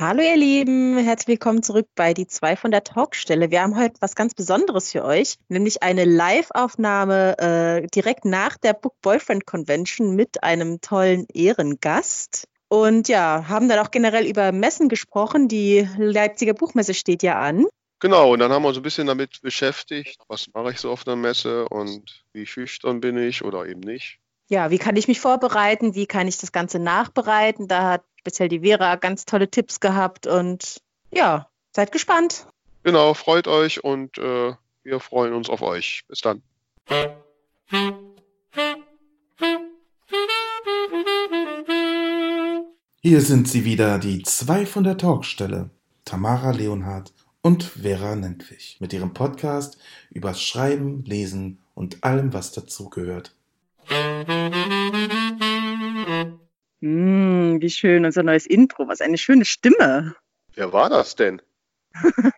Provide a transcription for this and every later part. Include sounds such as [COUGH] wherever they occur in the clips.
Hallo ihr Lieben, herzlich willkommen zurück bei die zwei von der Talkstelle. Wir haben heute was ganz Besonderes für euch, nämlich eine Live-Aufnahme äh, direkt nach der Book Boyfriend Convention mit einem tollen Ehrengast. Und ja, haben dann auch generell über Messen gesprochen. Die Leipziger Buchmesse steht ja an. Genau, und dann haben wir uns ein bisschen damit beschäftigt, was mache ich so auf einer Messe und wie schüchtern bin ich oder eben nicht. Ja, wie kann ich mich vorbereiten? Wie kann ich das Ganze nachbereiten? Da hat speziell die Vera ganz tolle Tipps gehabt und ja, seid gespannt. Genau, freut euch und äh, wir freuen uns auf euch. Bis dann. Hier sind sie wieder, die zwei von der Talkstelle, Tamara Leonhardt und Vera Nentwich, mit ihrem Podcast über Schreiben, Lesen und allem, was dazugehört. Mm, wie schön, unser neues Intro. Was eine schöne Stimme. Wer war das denn? [LAUGHS]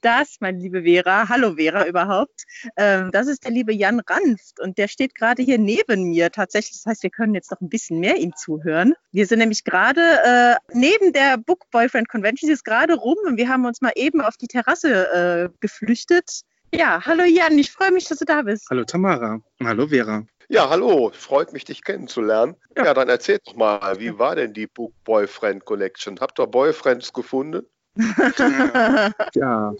Das, meine liebe Vera, hallo Vera überhaupt, ähm, das ist der liebe Jan Ranft und der steht gerade hier neben mir tatsächlich. Das heißt, wir können jetzt noch ein bisschen mehr ihm zuhören. Wir sind nämlich gerade äh, neben der Book Boyfriend Convention, sie ist gerade rum und wir haben uns mal eben auf die Terrasse äh, geflüchtet. Ja, hallo Jan, ich freue mich, dass du da bist. Hallo Tamara. Hallo Vera. Ja, hallo, freut mich, dich kennenzulernen. Ja, ja dann erzähl doch mal, wie war denn die Book Boyfriend Collection? Habt ihr Boyfriends gefunden? [LAUGHS] ja.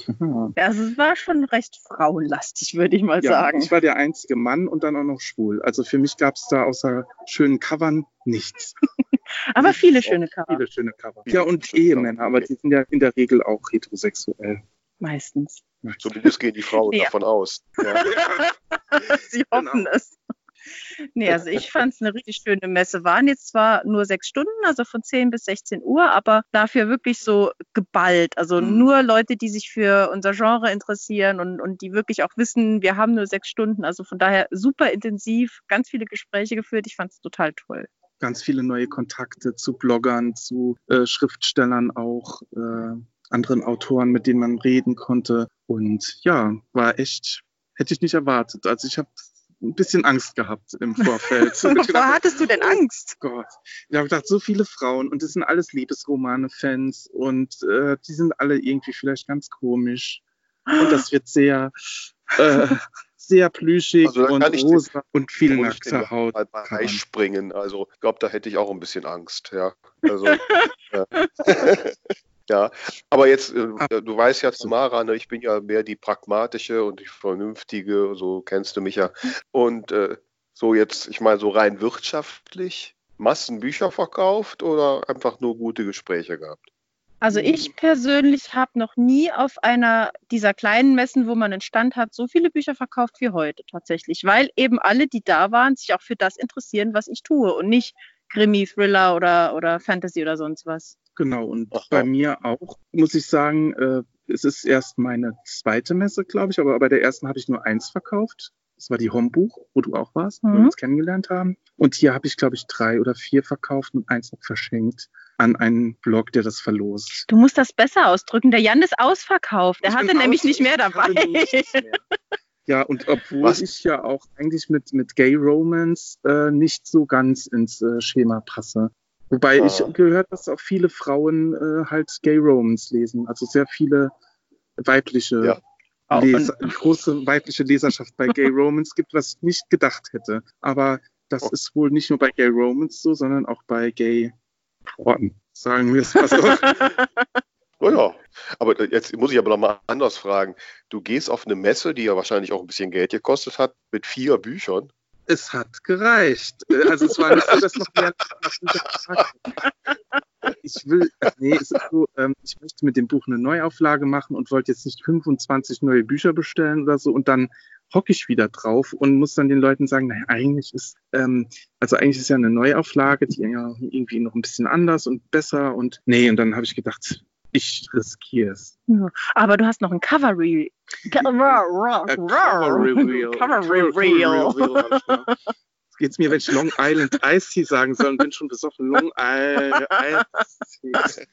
Also es war schon recht frauenlastig, würde ich mal ja, sagen. Ich war der einzige Mann und dann auch noch schwul. Also für mich gab es da außer schönen Covern nichts. [LAUGHS] aber viele schöne Cover. Viele schöne Cover. Ja, und Ehemänner, aber die sind ja in der Regel auch heterosexuell. Meistens. Zumindest gehen die Frauen ja. davon aus. [LAUGHS] Ja. Sie hoffen genau. es. Nee, also ich fand es eine richtig schöne Messe. Waren jetzt zwar nur sechs Stunden, also von 10 bis 16 Uhr, aber dafür wirklich so geballt. Also mhm. nur Leute, die sich für unser Genre interessieren und, und die wirklich auch wissen, wir haben nur sechs Stunden. Also von daher super intensiv, ganz viele Gespräche geführt. Ich fand es total toll. Ganz viele neue Kontakte zu Bloggern, zu äh, Schriftstellern auch. Äh, anderen Autoren, mit denen man reden konnte. Und ja, war echt, hätte ich nicht erwartet. Also ich habe ein bisschen Angst gehabt im Vorfeld. [LAUGHS] Wovor hattest du denn Angst? Gott, ich habe gedacht, so viele Frauen und das sind alles Liebesromane-Fans und äh, die sind alle irgendwie vielleicht ganz komisch und das wird sehr, äh, sehr plüschig also, und rosa und viel nackte Haut. Mal springen. Also ich glaube, da hätte ich auch ein bisschen Angst. Ja, also. ja. [LAUGHS] [LAUGHS] Ja, aber jetzt, äh, äh, du weißt ja, Tamara, ne, ich bin ja mehr die pragmatische und die vernünftige, so kennst du mich ja. Und äh, so jetzt, ich meine, so rein wirtschaftlich, Massenbücher verkauft oder einfach nur gute Gespräche gehabt? Also ich persönlich habe noch nie auf einer dieser kleinen Messen, wo man einen Stand hat, so viele Bücher verkauft wie heute tatsächlich, weil eben alle, die da waren, sich auch für das interessieren, was ich tue und nicht Krimi, Thriller oder, oder Fantasy oder sonst was. Genau, und Ach, bei mir auch, muss ich sagen, äh, es ist erst meine zweite Messe, glaube ich, aber bei der ersten habe ich nur eins verkauft. Das war die Hombuch, wo du auch warst, mhm. wo wir mhm. uns kennengelernt haben. Und hier habe ich, glaube ich, drei oder vier verkauft und eins noch verschenkt an einen Blog, der das verlost. Du musst das besser ausdrücken. Der Jan ist ausverkauft. Der hatte nämlich nicht mehr dabei. Nicht mehr. Ja, und obwohl Was? ich ja auch eigentlich mit, mit Gay Romance äh, nicht so ganz ins äh, Schema passe. Wobei ah. ich gehört, dass auch viele Frauen äh, halt Gay Romans lesen. Also sehr viele weibliche ja. Leser, große weibliche Leserschaft bei Gay [LAUGHS] Romans gibt, was ich nicht gedacht hätte. Aber das oh. ist wohl nicht nur bei Gay Romans so, sondern auch bei Gay Porten, sagen wir es mal so. [LAUGHS] oh ja, aber jetzt muss ich aber nochmal anders fragen. Du gehst auf eine Messe, die ja wahrscheinlich auch ein bisschen Geld gekostet hat, mit vier Büchern es hat gereicht. Also es war nicht so, dass noch mehr Ich will, nee, es ist so, ähm, ich möchte mit dem Buch eine Neuauflage machen und wollte jetzt nicht 25 neue Bücher bestellen oder so. Und dann hocke ich wieder drauf und muss dann den Leuten sagen, naja, eigentlich ist, ähm, also eigentlich ist ja eine Neuauflage, die ja irgendwie noch ein bisschen anders und besser. Und nee, und dann habe ich gedacht, ich riskiere es. Ja, aber du hast noch ein Cover Reel. Cover Reel. Cover Reel. Jetzt geht es mir, wenn ich Long Island Ice Tea sagen soll, und bin schon besoffen. Long Island Ice Tea.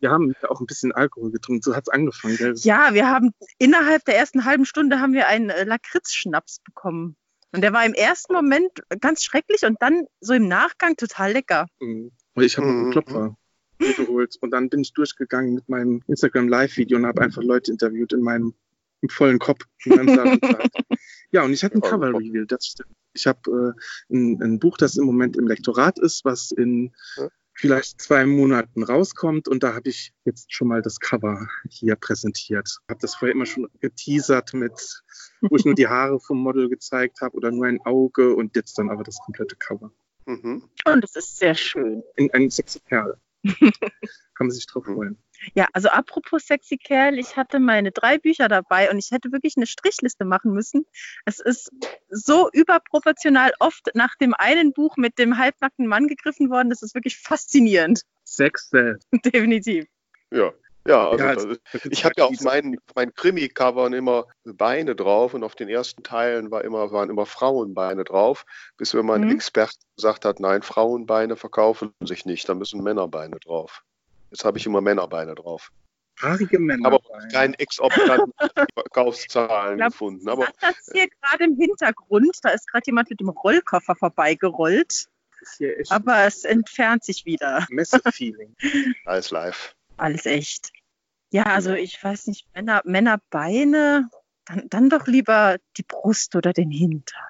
Wir haben auch ein bisschen Alkohol getrunken. So hat es angefangen. Gell? Ja, wir haben innerhalb der ersten halben Stunde haben wir einen äh, Lakritz-Schnaps bekommen. Und der war im ersten Moment ganz schrecklich und dann so im Nachgang total lecker. Mhm. Ich habe einen Klopfer. Geholt. Und dann bin ich durchgegangen mit meinem Instagram Live-Video und habe einfach Leute interviewt in meinem im vollen Kopf. [LAUGHS] ja, und ich hatte ein Cover-Reveal, das stimmt. Ich habe äh, ein, ein, Buch, das im Moment im Lektorat ist, was in vielleicht zwei Monaten rauskommt. Und da habe ich jetzt schon mal das Cover hier präsentiert. Habe das vorher immer schon geteasert mit, wo ich nur die Haare vom Model gezeigt habe oder nur ein Auge und jetzt dann aber das komplette Cover. Mhm. Und es ist sehr schön. In, ein sexy Kerl. Kann man sich drauf freuen. Ja, also apropos sexy Kerl, ich hatte meine drei Bücher dabei und ich hätte wirklich eine Strichliste machen müssen. Es ist so überproportional oft nach dem einen Buch mit dem halbnackten Mann gegriffen worden, das ist wirklich faszinierend. Sex [LAUGHS] Definitiv. Ja. Ja, also ja, das, ich habe ja auf meinen, meinen Krimi-Covern immer Beine drauf und auf den ersten Teilen war immer, waren immer Frauenbeine drauf, bis wenn mein mhm. Experte gesagt hat, nein, Frauenbeine verkaufen sich nicht, da müssen Männerbeine drauf. Jetzt habe ich immer Männerbeine drauf. Haarige Männer. Aber kein exorbitanten [LAUGHS] Verkaufszahlen glaub, gefunden. Aber, das hier gerade im Hintergrund, da ist gerade jemand mit dem Rollkoffer vorbeigerollt. Aber es entfernt sich wieder. Messe-Feeling. Alles live. Alles echt. Ja, also ich weiß nicht, Männer, Männerbeine, dann, dann doch lieber die Brust oder den Hintern.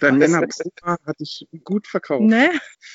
Dein Männerbuch hatte ich gut verkauft. Ne?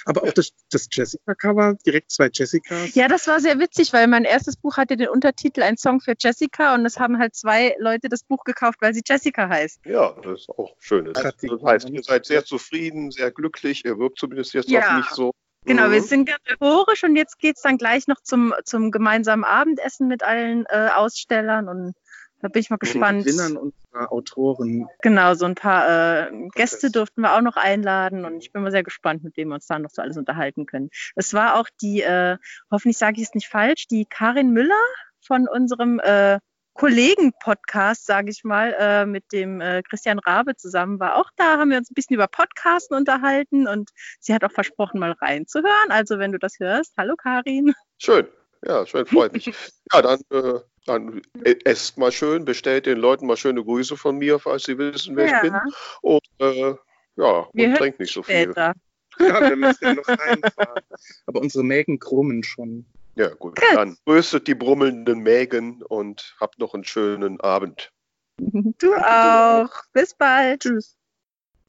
Aber auch das, das Jessica-Cover, direkt zwei Jessicas. Ja, das war sehr witzig, weil mein erstes Buch hatte den Untertitel Ein Song für Jessica und es haben halt zwei Leute das Buch gekauft, weil sie Jessica heißt. Ja, das ist auch schön. Das, das heißt, ihr seid sehr zufrieden, sehr glücklich, ihr wirkt zumindest jetzt ja. auch nicht so Genau, wir mhm. sind ganz euphorisch und jetzt geht es dann gleich noch zum, zum gemeinsamen Abendessen mit allen äh, Ausstellern und da bin ich mal gespannt. Gewinnern und Autoren. Genau, so ein paar äh, Gäste durften wir auch noch einladen und ich bin mal sehr gespannt, mit wem wir uns da noch so alles unterhalten können. Es war auch die, äh, hoffentlich sage ich es nicht falsch, die Karin Müller von unserem äh, Kollegen-Podcast, sage ich mal, äh, mit dem äh, Christian Rabe zusammen war auch da, haben wir uns ein bisschen über Podcasten unterhalten und sie hat auch versprochen, mal reinzuhören. Also wenn du das hörst, hallo Karin. Schön, ja, schön, freut mich. [LAUGHS] ja, dann äh, dann esst mal schön, bestellt den Leuten mal schöne Grüße von mir, falls sie wissen, wer ja. ich bin. Und äh, ja, wir und trinkt nicht so später. viel. Ja, wir müssen ja noch reinfahren. Aber unsere Mägen krummen schon. Ja, gut. gut. Dann grüßet die brummelnden Mägen und habt noch einen schönen Abend. Du auch. Bis bald. Tschüss.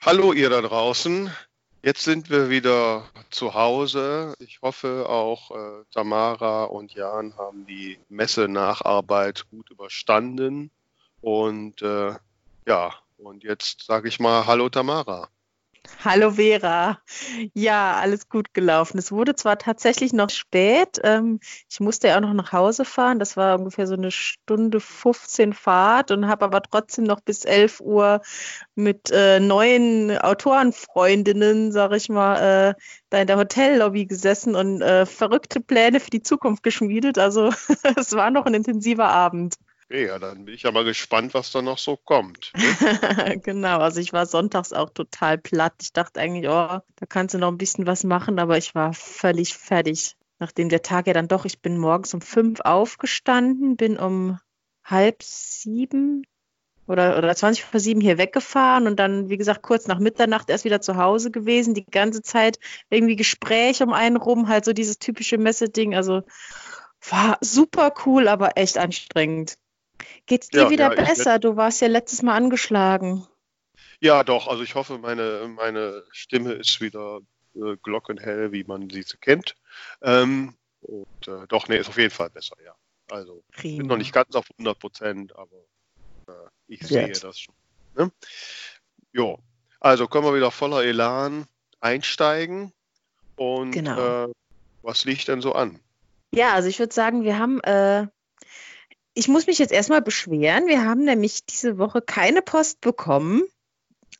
Hallo, ihr da draußen. Jetzt sind wir wieder zu Hause. Ich hoffe, auch äh, Tamara und Jan haben die Messe-Nacharbeit gut überstanden. Und äh, ja, und jetzt sage ich mal Hallo Tamara. Hallo Vera. Ja, alles gut gelaufen. Es wurde zwar tatsächlich noch spät. Ähm, ich musste ja auch noch nach Hause fahren. Das war ungefähr so eine Stunde 15 Fahrt und habe aber trotzdem noch bis 11 Uhr mit äh, neuen Autorenfreundinnen, sage ich mal, äh, da in der Hotellobby gesessen und äh, verrückte Pläne für die Zukunft geschmiedet. Also [LAUGHS] es war noch ein intensiver Abend. Okay, ja, dann bin ich ja mal gespannt, was da noch so kommt. Ne? [LAUGHS] genau, also ich war sonntags auch total platt. Ich dachte eigentlich, oh, da kannst du noch ein bisschen was machen, aber ich war völlig fertig. Nachdem der Tag ja dann doch, ich bin morgens um fünf aufgestanden, bin um halb sieben oder, oder 20 vor sieben hier weggefahren und dann, wie gesagt, kurz nach Mitternacht erst wieder zu Hause gewesen. Die ganze Zeit irgendwie Gespräche um einen rum, halt so dieses typische Messeding. Also war super cool, aber echt anstrengend. Geht's dir ja, wieder ja, besser? Du warst ja letztes Mal angeschlagen. Ja, doch. Also ich hoffe, meine, meine Stimme ist wieder äh, glockenhell, wie man sie kennt. Ähm, und äh, doch, nee, ist auf jeden Fall besser, ja. Also ich bin noch nicht ganz auf 100 Prozent, aber äh, ich sehe das schon. Ne? Jo, also können wir wieder voller Elan einsteigen. Und genau. Äh, was liegt denn so an? Ja, also ich würde sagen, wir haben äh, ich muss mich jetzt erstmal beschweren. Wir haben nämlich diese Woche keine Post bekommen.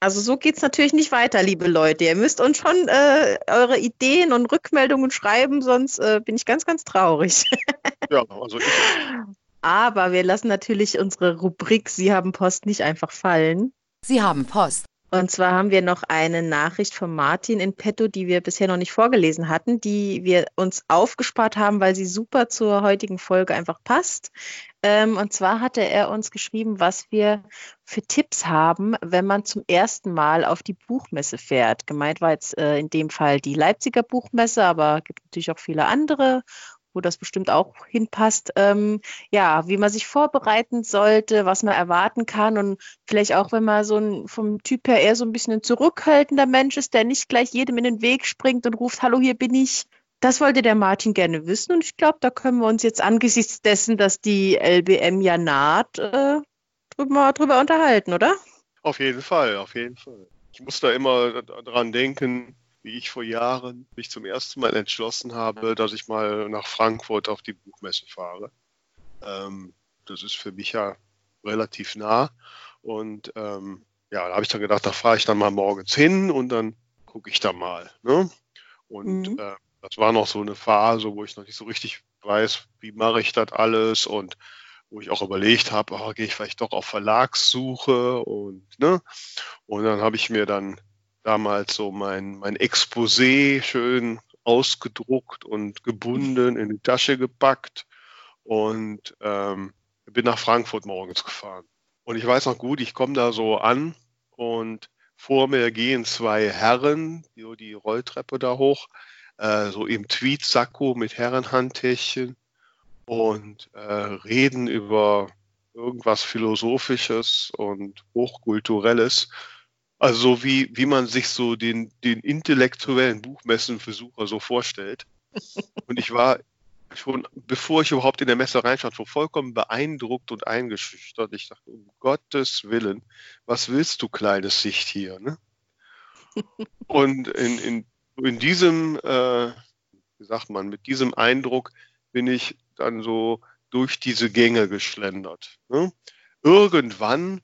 Also so geht es natürlich nicht weiter, liebe Leute. Ihr müsst uns schon äh, eure Ideen und Rückmeldungen schreiben, sonst äh, bin ich ganz, ganz traurig. [LAUGHS] ja, also ich. Aber wir lassen natürlich unsere Rubrik Sie haben Post nicht einfach fallen. Sie haben Post. Und zwar haben wir noch eine Nachricht von Martin in petto, die wir bisher noch nicht vorgelesen hatten, die wir uns aufgespart haben, weil sie super zur heutigen Folge einfach passt. Ähm, und zwar hatte er uns geschrieben, was wir für Tipps haben, wenn man zum ersten Mal auf die Buchmesse fährt. Gemeint war jetzt äh, in dem Fall die Leipziger Buchmesse, aber es gibt natürlich auch viele andere wo das bestimmt auch hinpasst, ähm, ja, wie man sich vorbereiten sollte, was man erwarten kann und vielleicht auch, wenn man so ein, vom Typ her eher so ein bisschen ein zurückhaltender Mensch ist, der nicht gleich jedem in den Weg springt und ruft, hallo, hier bin ich. Das wollte der Martin gerne wissen und ich glaube, da können wir uns jetzt angesichts dessen, dass die LBM ja naht, äh, drüber, drüber unterhalten, oder? Auf jeden Fall, auf jeden Fall. Ich muss da immer dran denken, wie ich vor Jahren mich zum ersten Mal entschlossen habe, dass ich mal nach Frankfurt auf die Buchmesse fahre. Ähm, das ist für mich ja relativ nah. Und ähm, ja, da habe ich dann gedacht, da fahre ich dann mal morgens hin und dann gucke ich da mal. Ne? Und mhm. äh, das war noch so eine Phase, wo ich noch nicht so richtig weiß, wie mache ich das alles und wo ich auch überlegt habe, oh, gehe ich vielleicht doch auf Verlagssuche und ne und dann habe ich mir dann damals so mein, mein Exposé schön ausgedruckt und gebunden in die Tasche gepackt und ähm, bin nach Frankfurt morgens gefahren. Und ich weiß noch gut, ich komme da so an und vor mir gehen zwei Herren, die, die Rolltreppe da hoch, äh, so im Tweetsacko mit Herrenhandtäschchen und äh, reden über irgendwas Philosophisches und Hochkulturelles. Also wie, wie man sich so den, den intellektuellen Buchmessenversucher so vorstellt. [LAUGHS] Und ich war schon, bevor ich überhaupt in der Messe reinschaute, schon vollkommen beeindruckt und eingeschüchtert. Ich dachte, um Gottes Willen, was willst du, kleines Sicht hier? Ne? [LAUGHS] Und in, in, in diesem, äh, wie sagt man, mit diesem Eindruck bin ich dann so durch diese Gänge geschlendert. Ne? Irgendwann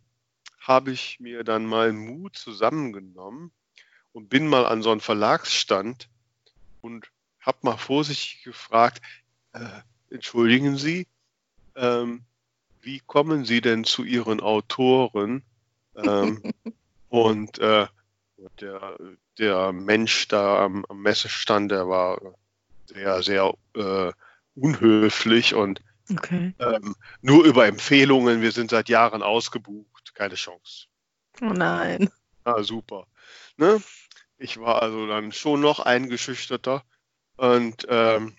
habe ich mir dann mal Mut zusammengenommen und bin mal an so einen Verlagsstand und habe mal vorsichtig gefragt, äh, entschuldigen Sie, ähm, wie kommen Sie denn zu Ihren Autoren? Ähm, [LAUGHS] und äh, der, der Mensch da am, am Messestand, der war sehr, sehr äh, unhöflich und okay. ähm, nur über Empfehlungen. Wir sind seit Jahren ausgebucht, keine Chance. Oh nein. Ah, super. Ne? Ich war also dann schon noch eingeschüchterter und ähm,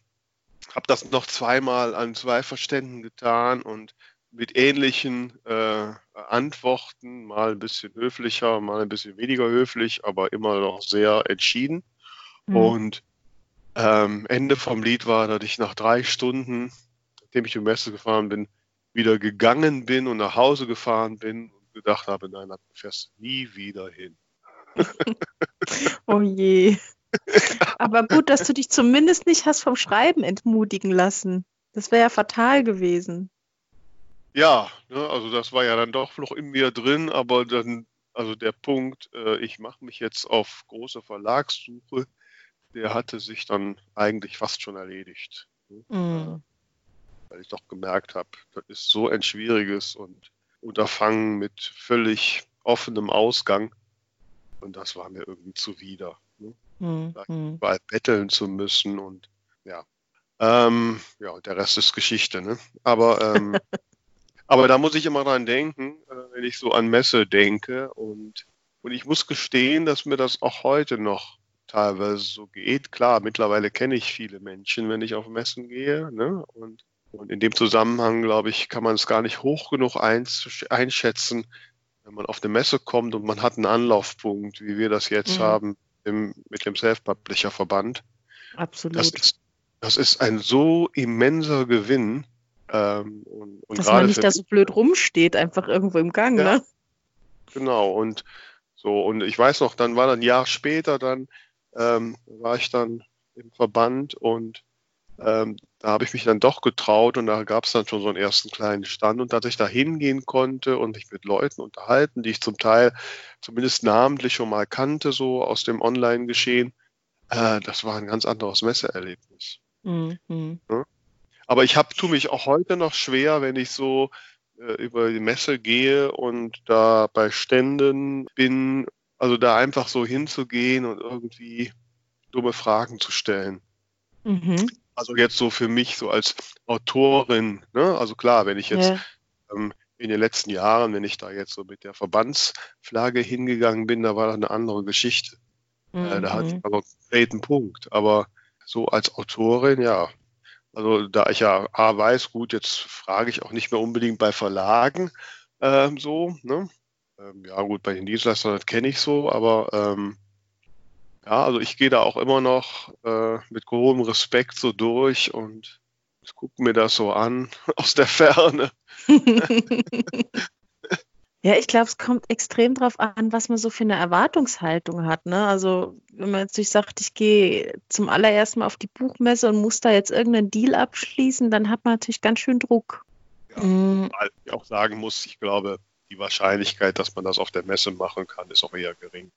habe das noch zweimal an zwei Verständen getan und mit ähnlichen äh, Antworten, mal ein bisschen höflicher, mal ein bisschen weniger höflich, aber immer noch sehr entschieden. Mhm. Und ähm, Ende vom Lied war, dass ich nach drei Stunden, nachdem ich die Messe gefahren bin, wieder gegangen bin und nach Hause gefahren bin gedacht habe, nein, da fährst du nie wieder hin. [LAUGHS] oh je. Aber gut, dass du dich zumindest nicht hast vom Schreiben entmutigen lassen. Das wäre ja fatal gewesen. Ja, ne, also das war ja dann doch noch in mir drin, aber dann, also der Punkt, äh, ich mache mich jetzt auf große Verlagssuche, der hatte sich dann eigentlich fast schon erledigt. Ne? Mhm. Weil ich doch gemerkt habe, das ist so ein schwieriges und Unterfangen mit völlig offenem Ausgang. Und das war mir irgendwie zuwider. Ne? Mhm. Überall betteln zu müssen und ja. Ähm, ja, der Rest ist Geschichte. Ne? Aber, ähm, [LAUGHS] aber da muss ich immer dran denken, äh, wenn ich so an Messe denke. Und, und ich muss gestehen, dass mir das auch heute noch teilweise so geht. Klar, mittlerweile kenne ich viele Menschen, wenn ich auf Messen gehe. Ne? Und, und in dem Zusammenhang, glaube ich, kann man es gar nicht hoch genug einschätzen, wenn man auf eine Messe kommt und man hat einen Anlaufpunkt, wie wir das jetzt mhm. haben im, mit dem Self-Publisher-Verband. Absolut. Das ist, das ist ein so immenser Gewinn. Ähm, und, und Dass man nicht da so blöd rumsteht, einfach irgendwo im Gang, ja, ne? Genau, und so, und ich weiß noch, dann war dann ein Jahr später, dann ähm, war ich dann im Verband und ähm, da habe ich mich dann doch getraut und da gab es dann schon so einen ersten kleinen Stand und dass ich da hingehen konnte und mich mit Leuten unterhalten, die ich zum Teil zumindest namentlich schon mal kannte, so aus dem Online-Geschehen, äh, das war ein ganz anderes Messeerlebnis. Mhm. Ja? Aber ich hab, tue mich auch heute noch schwer, wenn ich so äh, über die Messe gehe und da bei Ständen bin also da einfach so hinzugehen und irgendwie dumme Fragen zu stellen. Mhm. Also jetzt so für mich so als Autorin, ne? also klar, wenn ich jetzt ja. ähm, in den letzten Jahren, wenn ich da jetzt so mit der Verbandsflagge hingegangen bin, da war das eine andere Geschichte. Mhm. Äh, da hatte ich mhm. aber einen konkreten Punkt. Aber so als Autorin, ja, Also da ich ja A weiß, gut, jetzt frage ich auch nicht mehr unbedingt bei Verlagen ähm, so. Ne? Ähm, ja gut, bei den Dienstleistern kenne ich so, aber ähm, ja, also ich gehe da auch immer noch äh, mit großem Respekt so durch und gucke mir das so an [LAUGHS] aus der Ferne. [LAUGHS] Ja, ich glaube, es kommt extrem darauf an, was man so für eine Erwartungshaltung hat. Ne? Also wenn man jetzt sagt, ich gehe zum allerersten Mal auf die Buchmesse und muss da jetzt irgendeinen Deal abschließen, dann hat man natürlich ganz schön Druck. Ja, mhm. Weil ich auch sagen muss, ich glaube, die Wahrscheinlichkeit, dass man das auf der Messe machen kann, ist auch eher gering.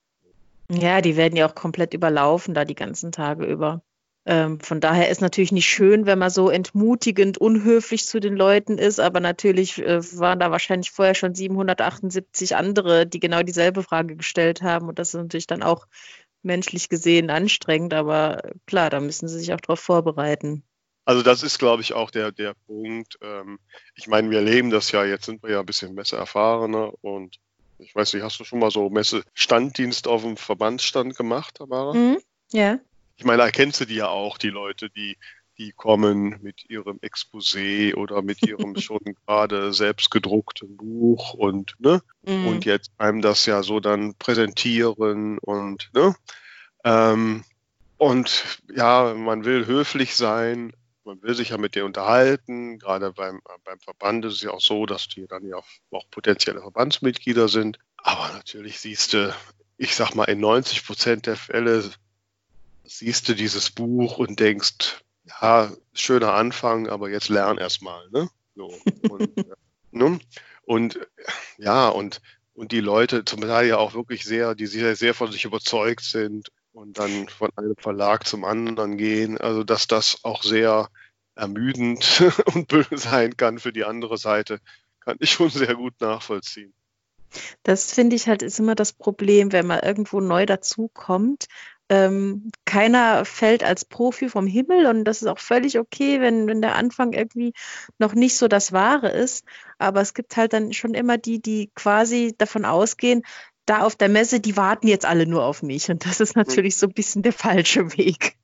Ja, die werden ja auch komplett überlaufen da die ganzen Tage über. Ähm, von daher ist natürlich nicht schön, wenn man so entmutigend, unhöflich zu den Leuten ist, aber natürlich äh, waren da wahrscheinlich vorher schon 778 andere, die genau dieselbe Frage gestellt haben und das ist natürlich dann auch menschlich gesehen anstrengend, aber klar, da müssen sie sich auch darauf vorbereiten. Also das ist, glaube ich, auch der, der Punkt. Ähm, ich meine, wir erleben das ja, jetzt sind wir ja ein bisschen messeerfahrener und ich weiß nicht, hast du schon mal so Messe-Standdienst auf dem Verbandsstand gemacht, Tamara? Mhm, ja ich meine, erkennst du die ja auch, die Leute, die, die kommen mit ihrem Exposé oder mit ihrem [LAUGHS] schon gerade selbst gedruckten Buch und, ne, mhm. und jetzt einem das ja so dann präsentieren und, ne, ähm, und ja, man will höflich sein, man will sich ja mit dir unterhalten. Gerade beim, beim Verband ist es ja auch so, dass die dann ja auch potenzielle Verbandsmitglieder sind. Aber natürlich siehst du, ich sag mal, in 90 Prozent der Fälle siehst du dieses Buch und denkst, ja, schöner Anfang, aber jetzt lern erstmal, ne? So. Und, [LAUGHS] äh, ne? und ja, und, und die Leute zum Teil ja auch wirklich sehr, die sehr, sehr von sich überzeugt sind und dann von einem Verlag zum anderen gehen. Also dass das auch sehr ermüdend [LAUGHS] und böse sein kann für die andere Seite, kann ich schon sehr gut nachvollziehen. Das finde ich halt ist immer das Problem, wenn man irgendwo neu dazukommt ähm, keiner fällt als Profi vom Himmel und das ist auch völlig okay, wenn, wenn der Anfang irgendwie noch nicht so das Wahre ist. Aber es gibt halt dann schon immer die, die quasi davon ausgehen, da auf der Messe, die warten jetzt alle nur auf mich. Und das ist natürlich so ein bisschen der falsche Weg.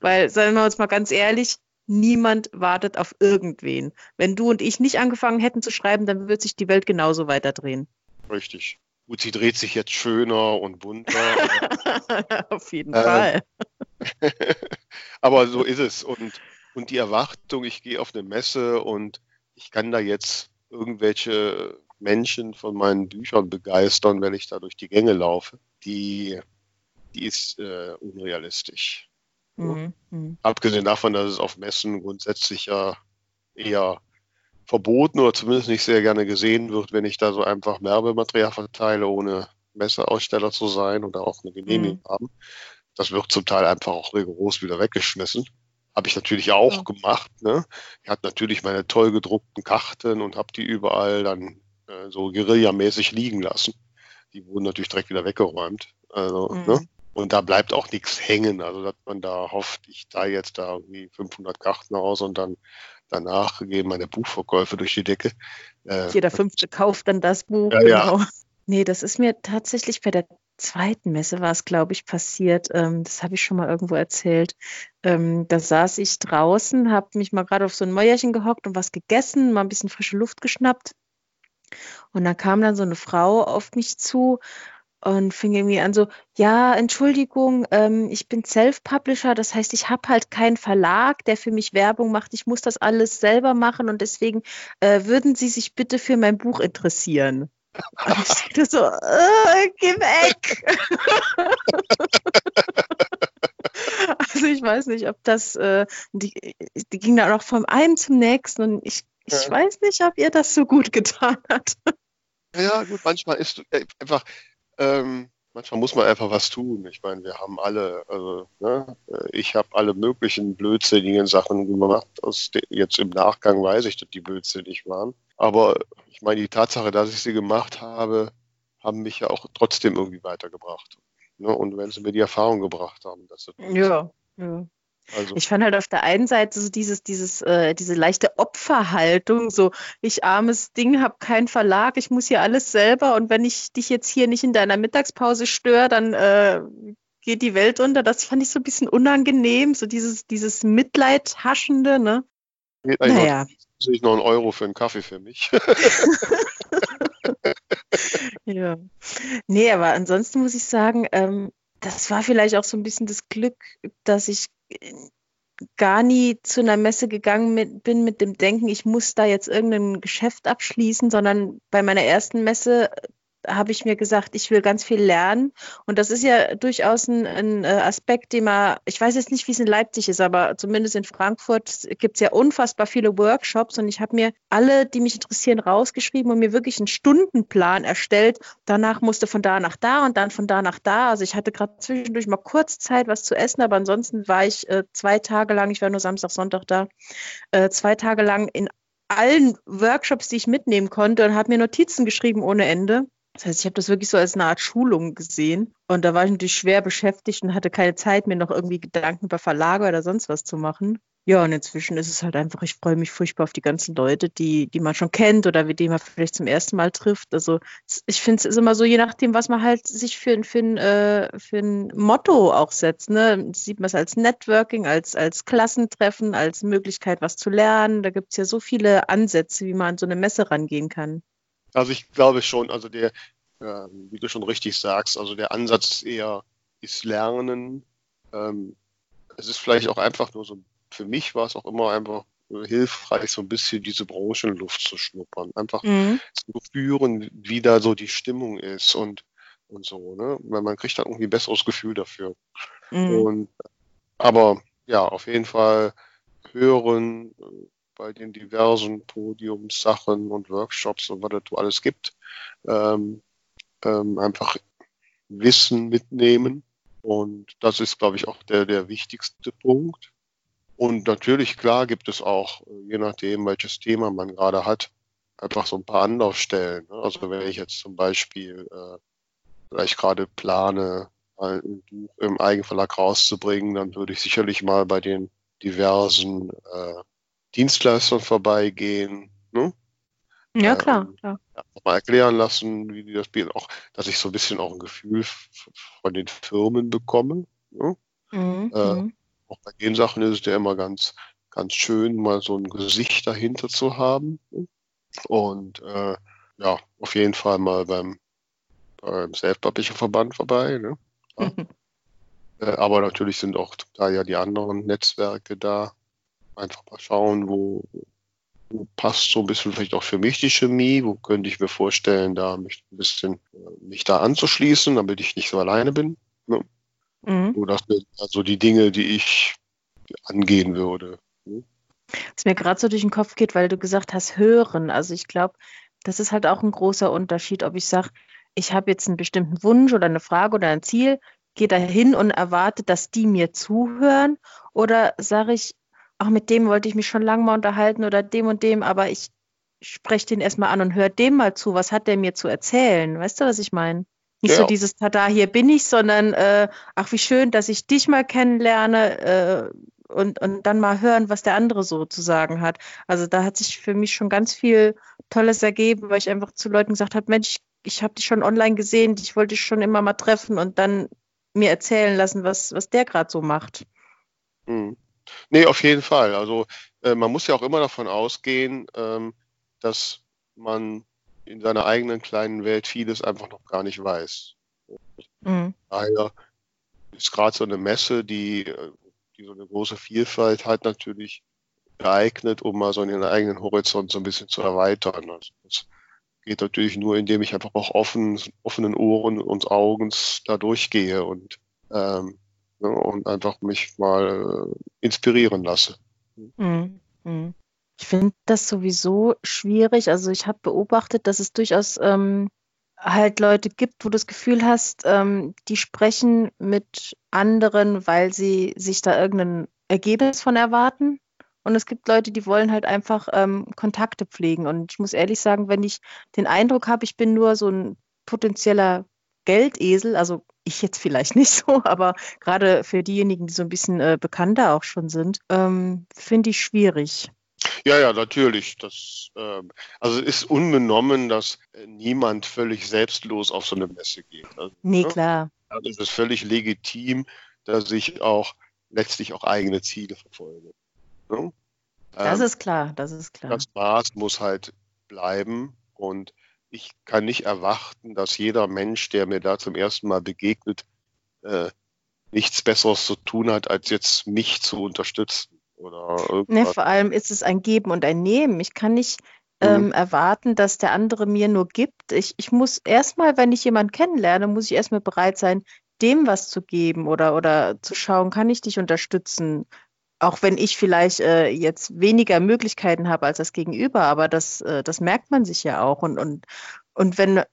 Weil, sagen wir uns mal ganz ehrlich, niemand wartet auf irgendwen. Wenn du und ich nicht angefangen hätten zu schreiben, dann würde sich die Welt genauso weiterdrehen. Richtig. Gut, sie dreht sich jetzt schöner und bunter. [LAUGHS] Auf jeden äh, Fall. [LAUGHS] aber so ist es. Und, und die Erwartung, ich gehe auf eine Messe und ich kann da jetzt irgendwelche Menschen von meinen Büchern begeistern, wenn ich da durch die Gänge laufe, die, die ist äh, unrealistisch. Mhm. Mhm. Abgesehen davon, dass es auf Messen grundsätzlich ja eher verboten oder zumindest nicht sehr gerne gesehen wird, wenn ich da so einfach Werbematerial verteile, ohne Messeaussteller zu sein oder auch eine Genehmigung mhm. haben. Das wird zum Teil einfach auch rigoros wieder weggeschmissen. Habe ich natürlich auch ja. gemacht. Ne? Ich hatte natürlich meine toll gedruckten Karten und habe die überall dann äh, so guerillamäßig liegen lassen. Die wurden natürlich direkt wieder weggeräumt. Also, mhm. ne? Und da bleibt auch nichts hängen. Also, dass man da hofft, ich da jetzt da irgendwie 500 Karten aus und dann danach gehen meine Buchverkäufe durch die Decke. Äh, Jeder Fünfte kauft dann das Buch. Ja, genau. Ja. Nee, das ist mir tatsächlich bei der zweiten Messe war es, glaube ich, passiert. Ähm, das habe ich schon mal irgendwo erzählt. Ähm, da saß ich draußen, habe mich mal gerade auf so ein Mäuerchen gehockt und was gegessen, mal ein bisschen frische Luft geschnappt. Und dann kam dann so eine Frau auf mich zu und fing irgendwie an so, ja, Entschuldigung, ähm, ich bin Self-Publisher, das heißt, ich habe halt keinen Verlag, der für mich Werbung macht, ich muss das alles selber machen und deswegen äh, würden Sie sich bitte für mein Buch interessieren. Und ich [LAUGHS] dachte so, äh, geh weg. [LAUGHS] also ich weiß nicht, ob das, äh, die, die ging dann auch vom einen zum nächsten und ich, ich ja. weiß nicht, ob ihr das so gut getan hat. Ja, gut, manchmal ist äh, einfach, ähm, manchmal muss man einfach was tun. Ich meine, wir haben alle, also ne, äh, ich habe alle möglichen blödsinnigen Sachen gemacht. Jetzt im Nachgang weiß ich, dass die blödsinnig waren. Aber ich meine, die Tatsache, dass ich sie gemacht habe, haben mich ja auch trotzdem irgendwie weitergebracht. Ne? Und wenn sie mir die Erfahrung gebracht haben, dass das ja, ja. Also. Ich fand halt auf der einen Seite so dieses, dieses, äh, diese leichte Opferhaltung, so ich armes Ding, habe keinen Verlag, ich muss hier alles selber und wenn ich dich jetzt hier nicht in deiner Mittagspause störe, dann äh, geht die Welt unter. Das fand ich so ein bisschen unangenehm, so dieses, dieses Mitleidhaschende, ne? Geht naja. Noch, ich noch einen Euro für einen Kaffee für mich. [LAUGHS] ja. Nee, aber ansonsten muss ich sagen, ähm, das war vielleicht auch so ein bisschen das Glück, dass ich gar nie zu einer Messe gegangen mit, bin mit dem Denken, ich muss da jetzt irgendein Geschäft abschließen, sondern bei meiner ersten Messe habe ich mir gesagt, ich will ganz viel lernen. Und das ist ja durchaus ein, ein, äh, Aspekt, den man, ich weiß jetzt nicht, wie es in Leipzig ist, aber zumindest in Frankfurt gibt es ja unfassbar viele Workshops und ich habe mir alle, die mich interessieren, rausgeschrieben und mir wirklich einen Stundenplan erstellt. Danach musste von da nach da und dann von da nach da. Also ich hatte gerade zwischendurch mal kurz Zeit, was zu essen, aber ansonsten war ich äh, zwei Tage lang, ich war nur Samstag, Sonntag da, äh, zwei Tage lang in allen Workshops, die ich mitnehmen konnte und habe mir Notizen geschrieben ohne Ende. Das heißt, ich habe das wirklich so als eine Art Schulung gesehen. Und da war ich natürlich schwer beschäftigt und hatte keine Zeit, mir noch irgendwie Gedanken über Verlage oder sonst was zu machen. Ja, und inzwischen ist es halt einfach, ich freue mich furchtbar auf die ganzen Leute, die, die man schon kennt oder mit denen man vielleicht zum ersten Mal trifft. Also ich finde es ist immer so, je nachdem, was man halt sich für, für, ein, äh, für ein Motto auch setzt. Ne? Sieht man es als Networking, als, als Klassentreffen, als Möglichkeit, was zu lernen. Da gibt es ja so viele Ansätze, wie man an so eine Messe rangehen kann. Also ich glaube schon, also der, äh, wie du schon richtig sagst, also der Ansatz ist eher ist Lernen. Ähm, es ist vielleicht auch einfach nur so, für mich war es auch immer einfach hilfreich, so ein bisschen diese Branchenluft zu schnuppern. Einfach mhm. zu spüren, wie da so die Stimmung ist und, und so, ne? Weil man kriegt dann irgendwie ein besseres Gefühl dafür. Mhm. Und, aber ja, auf jeden Fall hören, bei den diversen Podiumssachen und Workshops und was es so alles gibt. Ähm, ähm, einfach Wissen mitnehmen. Und das ist, glaube ich, auch der, der wichtigste Punkt. Und natürlich, klar, gibt es auch, je nachdem, welches Thema man gerade hat, einfach so ein paar Anlaufstellen. Ne? Also wenn ich jetzt zum Beispiel äh, vielleicht gerade plane, ein Buch im Eigenverlag rauszubringen, dann würde ich sicherlich mal bei den diversen äh, Dienstleistern vorbeigehen. Ne? Ja, klar. Ähm, klar. mal erklären lassen, wie die das bieten. Auch, dass ich so ein bisschen auch ein Gefühl von den Firmen bekomme. Ne? Mhm. Äh, mhm. auch bei den Sachen ist es ja immer ganz, ganz schön, mal so ein Gesicht dahinter zu haben. Ne? Und äh, ja, auf jeden Fall mal beim, beim Self-Publisher-Verband vorbei. Ne? [LAUGHS] Ja. äh, aber natürlich sind auch da ja die anderen Netzwerke da einfach mal schauen, wo, wo passt so ein bisschen vielleicht auch für mich die Chemie, wo könnte ich mir vorstellen, da mich ein bisschen äh, mich da anzuschließen, damit ich nicht so alleine bin. Ne? Mhm. So, das sind also die Dinge, die ich angehen würde. Ne? Was mir gerade so durch den Kopf geht, weil du gesagt hast, hören. Also ich glaube, das ist halt auch ein großer Unterschied, ob ich sage, ich habe jetzt einen bestimmten Wunsch oder eine Frage oder ein Ziel, gehe da hin und erwarte, dass die mir zuhören, oder sage ich, ach, mit dem wollte ich mich schon lange mal unterhalten oder dem und dem, aber ich spreche den erstmal an und höre dem mal zu, was hat der mir zu erzählen? Weißt du, was ich meine? Nicht ja. so dieses Tada, hier bin ich, sondern äh, ach, wie schön, dass ich dich mal kennenlerne äh, und, und dann mal hören, was der andere so zu sagen hat. Also da hat sich für mich schon ganz viel Tolles ergeben, weil ich einfach zu Leuten gesagt habe, Mensch, ich, ich habe dich schon online gesehen, ich wollte dich schon immer mal treffen und dann mir erzählen lassen, was, was der gerade so macht. Mhm. Nee, auf jeden Fall. Also äh, man muss ja auch immer davon ausgehen, ähm, dass man in seiner eigenen kleinen Welt vieles einfach noch gar nicht weiß. Mhm. Daher ist gerade so eine Messe, die, äh, die so eine große Vielfalt hat, natürlich geeignet, um mal so den eigenen Horizont so ein bisschen zu erweitern. Also das geht natürlich nur, indem ich einfach auch offen, offenen Ohren und Augen da durchgehe und ähm, und einfach mich mal äh, inspirieren lasse. Mhm. Mhm. Ich finde das sowieso schwierig. Also ich habe beobachtet, dass es durchaus ähm, halt Leute gibt, wo du das Gefühl hast, ähm, die sprechen mit anderen, weil sie sich da irgendein Ergebnis von erwarten. Und es gibt Leute, die wollen halt einfach ähm, Kontakte pflegen. Und ich muss ehrlich sagen, wenn ich den Eindruck habe, ich bin nur so ein potenzieller Geldesel, also ich jetzt vielleicht [LAUGHS] nicht so, aber gerade für diejenigen, die so ein bisschen äh, bekannter auch schon sind, ähm, finde ich schwierig. Ja, ja, natürlich. Das, äh, also es ist unbenommen, dass äh, niemand völlig selbstlos auf so eine Messe geht. Also, nee, ne? klar. Also es ist völlig legitim, dass ich auch letztlich auch eigene Ziele verfolge. Ne? Das ähm, ist klar, das ist klar. Das Maß muss halt bleiben und ich kann nicht erwarten, dass jeder Mensch, der mir da zum ersten Mal begegnet, äh, nichts Besseres zu tun hat, als jetzt mich zu unterstützen. Oder ne, vor allem ist es ein Geben und ein Nehmen. Ich kann nicht mhm. ähm, erwarten, dass der andere mir nur gibt. Ich, ich muss erstmal, wenn ich jemanden kennenlerne, muss ich erstmal bereit sein, dem was zu geben oder, oder zu schauen, kann ich dich unterstützen? Auch wenn ich vielleicht äh, jetzt weniger Möglichkeiten habe als das Gegenüber, aber das, äh, das merkt man sich ja auch. Und, und, und wenn äh,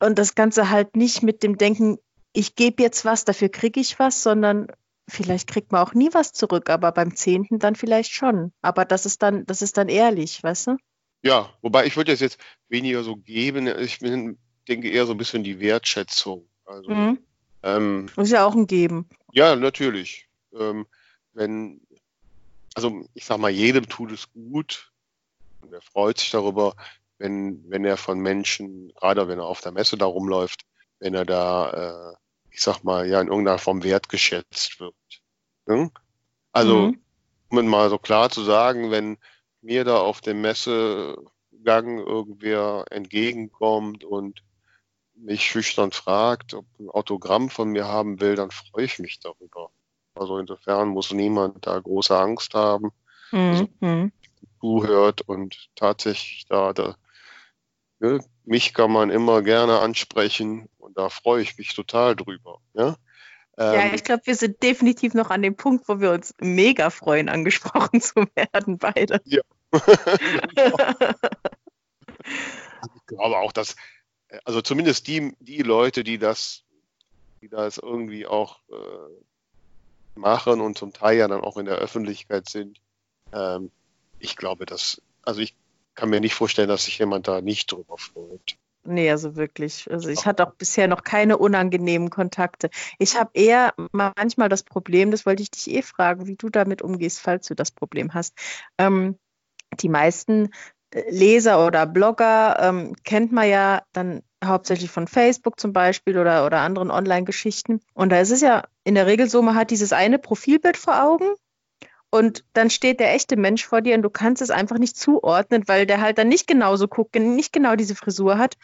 und das Ganze halt nicht mit dem Denken, ich gebe jetzt was, dafür kriege ich was, sondern vielleicht kriegt man auch nie was zurück, aber beim Zehnten dann vielleicht schon. Aber das ist dann, das ist dann ehrlich, weißt du? Ja, wobei ich würde das jetzt weniger so geben. Ich bin, denke eher so ein bisschen die Wertschätzung. Also, mhm. ähm, ist ja auch ein Geben. Ja, natürlich. Ähm, wenn, also ich sag mal, jedem tut es gut und er freut sich darüber, wenn, wenn er von Menschen, gerade wenn er auf der Messe da rumläuft, wenn er da, äh, ich sag mal, ja in irgendeiner Form wertgeschätzt wird. Ne? Also, mhm. um mal so klar zu sagen, wenn mir da auf dem Messegang irgendwer entgegenkommt und mich schüchtern fragt, ob ein Autogramm von mir haben will, dann freue ich mich darüber. Also insofern muss niemand da große Angst haben, mhm. also, mhm. zuhört und tatsächlich da, da ne, mich kann man immer gerne ansprechen und da freue ich mich total drüber. Ja, ähm, ja ich glaube, wir sind definitiv noch an dem Punkt, wo wir uns mega freuen, angesprochen [LAUGHS] zu werden, beide. Ja. [LAUGHS] ich glaube auch, dass also zumindest die, die Leute, die das, die das irgendwie auch äh, machen und zum Teil ja dann auch in der Öffentlichkeit sind, ähm, ich glaube, dass, also ich kann mir nicht vorstellen, dass sich jemand da nicht drüber freut. Nee, also wirklich. Also ich hatte auch bisher noch keine unangenehmen Kontakte. Ich habe eher manchmal das Problem, das wollte ich dich eh fragen, wie du damit umgehst, falls du das Problem hast. Ähm, die meisten Leser oder Blogger ähm, kennt man ja dann hauptsächlich von Facebook zum Beispiel oder, oder anderen Online-Geschichten. Und da ist es ja in der Regel so, man hat dieses eine Profilbild vor Augen und dann steht der echte Mensch vor dir und du kannst es einfach nicht zuordnen, weil der halt dann nicht genauso guckt, nicht genau diese Frisur hat.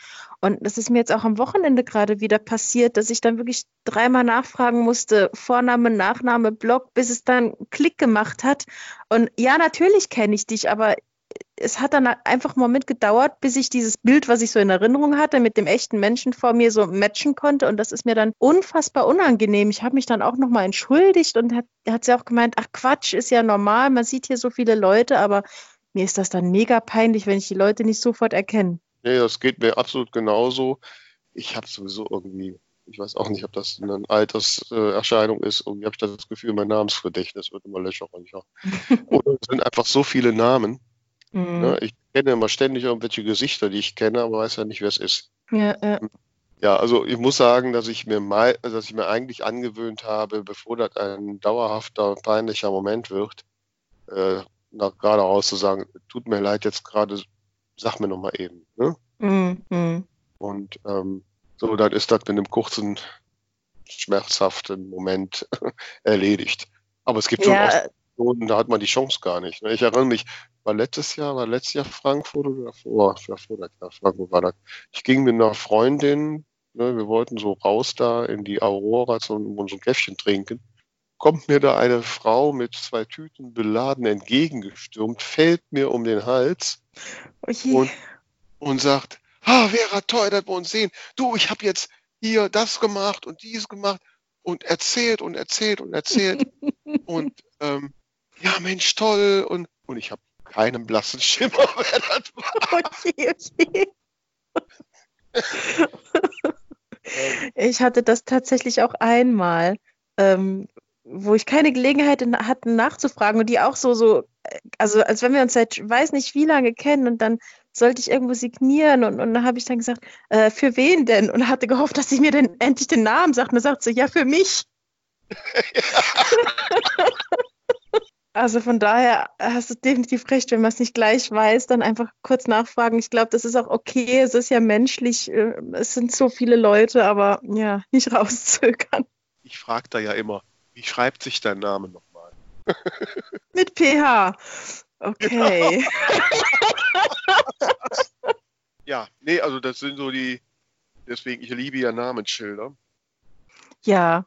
Und das ist mir jetzt auch am Wochenende gerade wieder passiert, dass ich dann wirklich dreimal nachfragen musste, Vorname, Nachname, Blog, bis es dann Klick gemacht hat. Und ja, natürlich kenne ich dich, aber es hat dann einfach einen Moment gedauert, bis ich dieses Bild, was ich so in Erinnerung hatte, mit dem echten Menschen vor mir so matchen konnte. Und das ist mir dann unfassbar unangenehm. Ich habe mich dann auch nochmal entschuldigt und hat, hat sie auch gemeint, ach Quatsch, ist ja normal, man sieht hier so viele Leute, aber mir ist das dann mega peinlich, wenn ich die Leute nicht sofort erkenne. Nee, das geht mir absolut genauso. Ich habe sowieso irgendwie, ich weiß auch nicht, ob das eine Alterserscheinung ist, irgendwie habe ich das Gefühl, mein Namensgedächtnis wird immer lächerlicher. [LAUGHS] Oder es sind einfach so viele Namen Mhm. Ja, ich kenne immer ständig irgendwelche Gesichter, die ich kenne, aber weiß ja nicht, wer es ist. Ja, ja. ja, also ich muss sagen, dass ich mir mal, dass ich mir eigentlich angewöhnt habe, bevor das ein dauerhafter, peinlicher Moment wird, äh, nach geradeaus zu sagen, tut mir leid, jetzt gerade, sag mir noch mal eben. Ne? Mhm. mhm. Und ähm, so, dann ist das mit einem kurzen, schmerzhaften Moment [LAUGHS] erledigt. Aber es gibt ja. schon Situationen, da hat man die Chance gar nicht. Ne? Ich erinnere mich, war letztes Jahr, war letztes Jahr Frankfurt oder davor? Davor, ja, Frankfurt war das. Ich ging mit einer Freundin, ne, wir wollten so raus da in die Aurora zum, so ein Käffchen trinken. Kommt mir da eine Frau mit zwei Tüten beladen entgegengestürmt, fällt mir um den Hals okay. und, und sagt, ah, Vera, toll, dass wir uns sehen. Du, ich habe jetzt hier das gemacht und dies gemacht und erzählt und erzählt und erzählt. [LAUGHS] und ähm, ja, Mensch, toll. Und, und ich habe keinen blassen Schimmer, [LAUGHS] wer das war. Okay, okay. ich hatte das tatsächlich auch einmal, ähm, wo ich keine Gelegenheit hatte nachzufragen und die auch so, so, also als wenn wir uns seit weiß nicht wie lange kennen und dann sollte ich irgendwo signieren und, und dann habe ich dann gesagt, äh, für wen denn? Und hatte gehofft, dass sie mir denn endlich den Namen sagt. Und dann sagt sie, ja, für mich. [LAUGHS] [LAUGHS] Also von daher hast du definitiv recht, wenn man es nicht gleich weiß, dann einfach kurz nachfragen. Ich glaube, das ist auch okay. Es ist ja menschlich. Äh, es sind so viele Leute, aber ja, nicht [LAUGHS] rauszögern. Ich frage da ja immer, wie schreibt sich dein Name nochmal? [LAUGHS] Mit PH. Okay. [LAUGHS] ja, nee, also das sind so die, deswegen, ich liebe ja Namensschilder. Ja.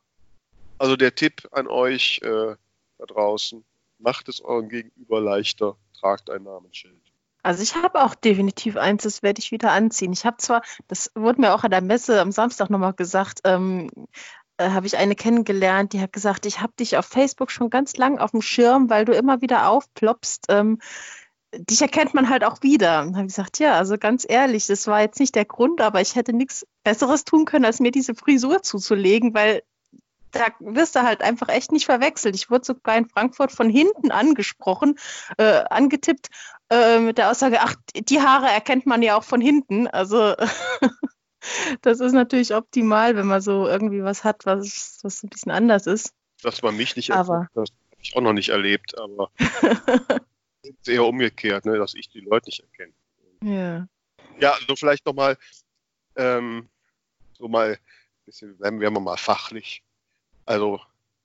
Also der Tipp an euch äh, da draußen, macht es eurem Gegenüber leichter, tragt ein Namensschild. Also ich habe auch definitiv eins, das werde ich wieder anziehen. Ich habe zwar, das wurde mir auch an der Messe am Samstag nochmal gesagt, ähm, äh, habe ich eine kennengelernt, die hat gesagt, ich habe dich auf Facebook schon ganz lang auf dem Schirm, weil du immer wieder aufploppst. Ähm, dich erkennt man halt auch wieder. Und habe ich gesagt, ja, also ganz ehrlich, das war jetzt nicht der Grund, aber ich hätte nichts Besseres tun können, als mir diese Frisur zuzulegen, weil da wirst du halt einfach echt nicht verwechselt. Ich wurde sogar in Frankfurt von hinten angesprochen, äh, angetippt äh, mit der Aussage, ach, die Haare erkennt man ja auch von hinten. Also [LAUGHS] das ist natürlich optimal, wenn man so irgendwie was hat, was, was ein bisschen anders ist. Dass man mich nicht erkennt, das habe ich auch noch nicht erlebt, aber [LAUGHS] es ist eher umgekehrt, ne, dass ich die Leute nicht erkenne. Ja. Ja, also vielleicht nochmal, ähm, so mal, bisschen, werden wir mal fachlich. Also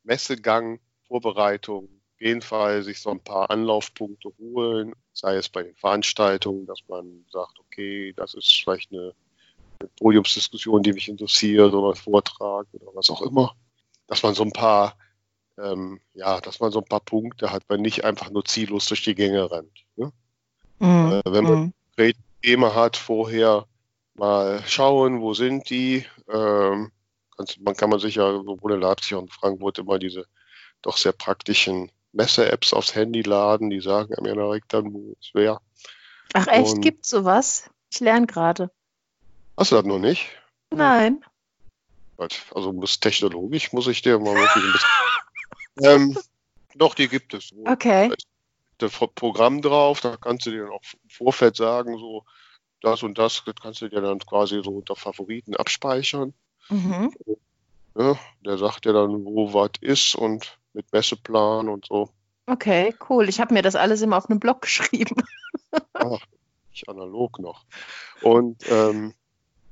Messegang, Vorbereitung, auf jeden Fall sich so ein paar Anlaufpunkte holen, sei es bei den Veranstaltungen, dass man sagt, okay, das ist vielleicht eine, eine Podiumsdiskussion, die mich interessiert oder ein Vortrag oder was auch immer. Dass man so ein paar, ähm, ja, dass man so ein paar Punkte hat, weil nicht einfach nur ziellos durch die Gänge rennt. Ne? Mhm. Äh, wenn man mhm. Thema hat, vorher mal schauen, wo sind die, ähm, man kann man sich ja sowohl in Leipzig und Frankfurt immer diese doch sehr praktischen Messe-Apps aufs Handy laden, die sagen einem ja direkt dann, wo es wäre. Ach echt, und gibt sowas? Ich lerne gerade. Hast du das noch nicht? Nein. Also muss technologisch muss ich dir mal wirklich ein bisschen. [LAUGHS] ähm, doch, die gibt es. Okay. Da ist ein Programm drauf, da kannst du dir dann auch im Vorfeld sagen, so das und das, das kannst du dir dann quasi so unter Favoriten abspeichern. Mhm. Ja, der sagt ja dann, wo was ist und mit Messeplan und so. Okay, cool. Ich habe mir das alles immer auf einem Blog geschrieben. [LAUGHS] Ach, ich analog noch. Und ähm,